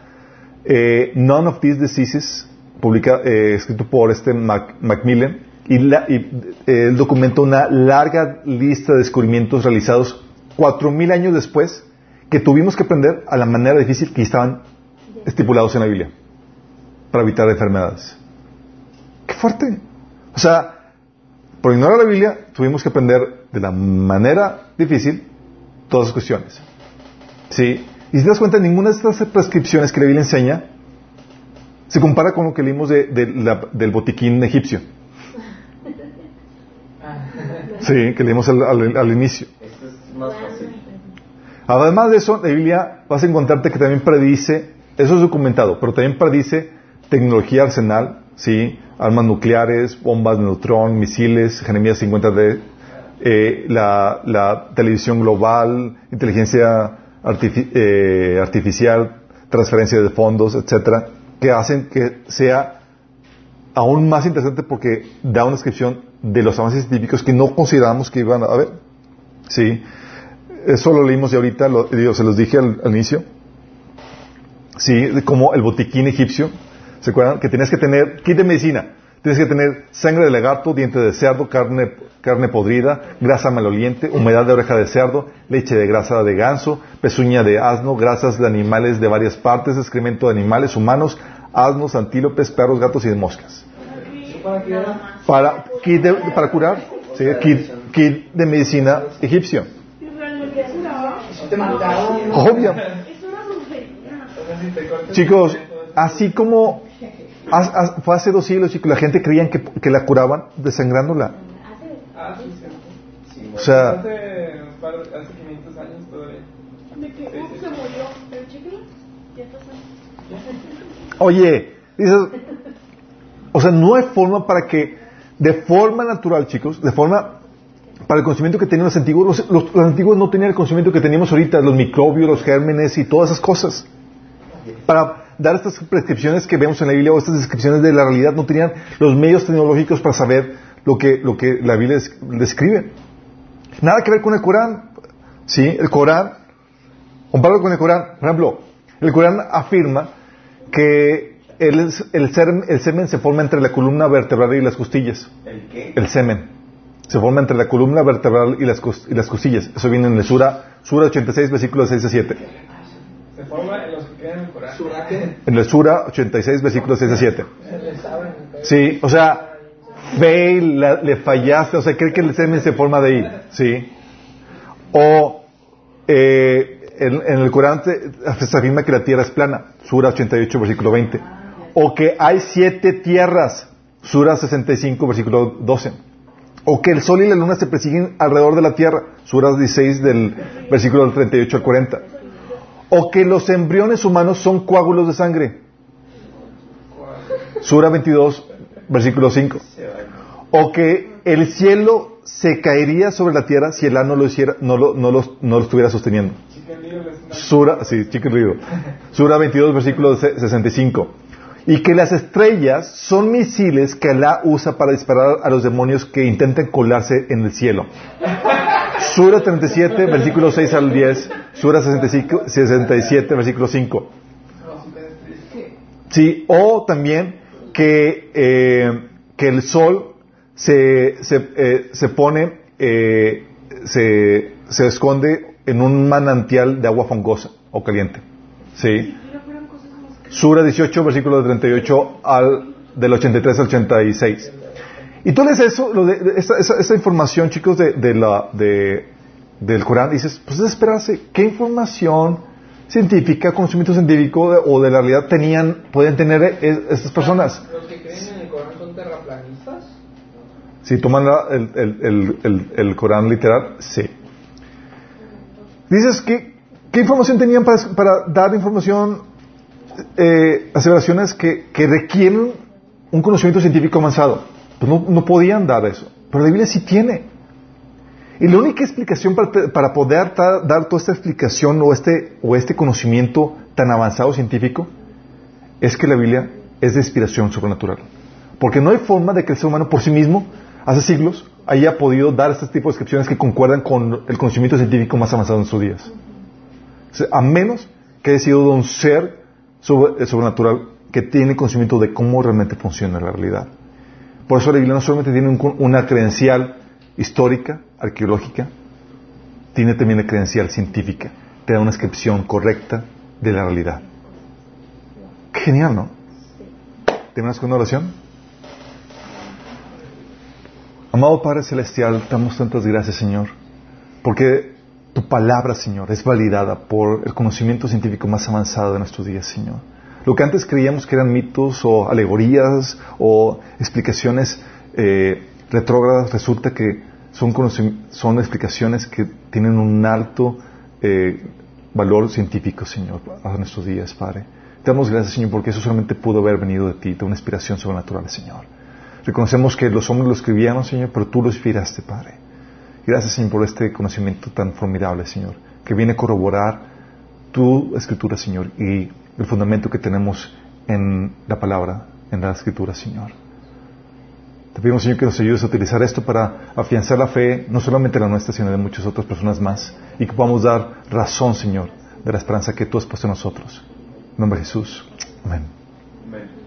S1: eh, None of These Diseases, publica, eh, escrito por este Mac- Macmillan, y, la- y, eh, documenta una larga lista de descubrimientos realizados cuatro mil años después que tuvimos que aprender a la manera difícil que estaban estipulados en la Biblia para evitar enfermedades. ¡Qué fuerte! O sea, por ignorar la Biblia, tuvimos que aprender de la manera difícil todas las cuestiones. ¿Sí? Y si te das cuenta, ninguna de estas prescripciones que la Biblia enseña se compara con lo que leímos de- de la- del botiquín egipcio. Sí, que leímos al, al- al inicio.
S4: Esto es más fácil.
S1: Además de eso, la Biblia vas a encontrarte que también predice, eso es documentado, pero también predice tecnología arsenal, ¿sí? armas nucleares, bombas de neutrón, misiles, Jeremías 50D, eh, la, la televisión global, inteligencia artifi- eh, artificial, transferencia de fondos, etcétera, que hacen que sea aún más interesante porque da una descripción de los avances científicos que no considerábamos que iban a haber. ¿Sí? Eso lo leímos ya ahorita, lo- digo, se los dije al, inicio. Sí, como el botiquín egipcio. ¿Se acuerdan? Que tenías que tener kit de medicina. Tienes que tener sangre de lagarto, diente de cerdo, carne, carne podrida, grasa maloliente, humedad de oreja de cerdo, leche de grasa de ganso, pezuña de asno, grasas de animales de varias partes, excremento de animales humanos, asnos, antílopes, perros, gatos y de moscas.
S3: ¿Eso para
S1: kit de- para curar, ¿sí? kit, kit de medicina egipcio. Obvio. Chicos, así como fue hace dos siglos, chicos, la gente creían que, que la curaban desangrándola.
S3: Ah, sí, cierto.
S4: Sí,
S1: O sea,
S3: Hace, hace 500 años todavía.
S2: De que Uf se murió. Ya está sano.
S1: oye, dices, o sea, no hay forma para que, de forma natural, chicos, de forma, para el conocimiento que tenían los antiguos, los, los- los antiguos no tenían el conocimiento que teníamos ahorita, los microbios, los gérmenes y todas esas cosas. Para dar estas prescripciones que vemos en la Biblia o estas descripciones de la realidad, no tenían los medios tecnológicos para saber lo que, lo que la Biblia des- describe. Nada que ver con el Corán. ¿Sí? El Corán, comparado con el Corán, por ejemplo, el Corán afirma que el, el, ser- el semen se forma entre la columna vertebral y las costillas.
S4: ¿El qué?
S1: El semen se forma entre la columna vertebral y las, y las costillas. Eso viene en el Sura, Sura 86, versículos 6 a 7.
S3: Se forma en los que creen en el Corán.
S1: En el Sura 86, versículos 6 a 7.
S5: Se le saben.
S1: Sí, o sea, y la- le fallaste, o sea, cree que el semen se forma de ahí, ¿sí? O eh, en, en el Corán se afirma que la tierra es plana, Sura 88, versículo 20. O que hay siete tierras, Sura 65, versículo 12. O que el sol y la luna se persiguen alrededor de la tierra, Sura 16 del versículo del 38 al 40. O que los embriones humanos son coágulos de sangre, Sura 22, versículo 5. O que el cielo se caería sobre la tierra si el ano lo hiciera, no lo, no lo, no lo estuviera sosteniendo. Sura, sí. Sura 22, versículo se- 65. Y que las estrellas son misiles que Alá usa para disparar a los demonios que intenten colarse en el cielo. Sura 37, versículo 6 al 10. Sura 65, 67, versículo 5. Sí, o también que, eh, que el sol se, se, eh, se pone, eh, se, se esconde en un manantial de agua fangosa o caliente. ¿Sí? Sura 18, versículo 38 al, del 83 al 86. Y tú lees eso, lo de, esa, esa- esa información, chicos, de, de la, de, del Corán, dices, pues es esperarse, ¿qué información científica, conocimiento científico o de la realidad tenían, pueden tener eh, estas personas?
S3: Los que creen en el Corán son terraplanistas.
S1: Si toman la- el, el, el, el, el Corán literal, sí. Dices, ¿qué, qué información tenían para, para dar información, eh, aseveraciones que, que requieren un conocimiento científico avanzado? Pues no, podían dar eso. Pero la Biblia sí tiene. Y la única explicación para, poder dar toda esta explicación o este, o este conocimiento tan avanzado científico es que la Biblia es de inspiración sobrenatural. Porque no hay forma de que el ser humano por sí mismo, hace siglos, haya podido dar este tipo de descripciones que concuerdan con el conocimiento científico más avanzado en sus días. A menos que haya sido de un ser sobre- sobrenatural que tiene conocimiento de cómo realmente funciona la realidad. Por eso la Biblia no solamente tiene un- una credencial histórica, arqueológica, tiene también la credencial científica. Te da una descripción correcta de la realidad. Qué genial, ¿no? ¿Terminas con una oración? Amado Padre Celestial, damos tantas gracias, Señor, porque tu palabra, Señor, es validada por el conocimiento científico más avanzado de nuestros días, Señor. Lo que antes creíamos que eran mitos o alegorías o explicaciones eh, retrógradas, resulta que son, son explicaciones que tienen un alto eh, valor científico, Señor, a nuestros días, Padre. Te damos gracias, Señor, porque eso solamente pudo haber venido de ti, de una inspiración sobrenatural, Señor. Reconocemos que los hombres lo escribieron, Señor, pero tú lo inspiraste, Padre. Gracias, Señor, por este conocimiento tan formidable, Señor, que viene a corroborar tu escritura, Señor, y el fundamento que tenemos en la palabra, en la escritura, Señor. Te pedimos, Señor, que nos ayudes a utilizar esto para afianzar la fe, no solamente la nuestra, sino de muchas otras personas más, y que podamos dar razón, Señor, de la esperanza que tú has puesto en nosotros. En nombre de Jesús. Amén.
S4: Amén.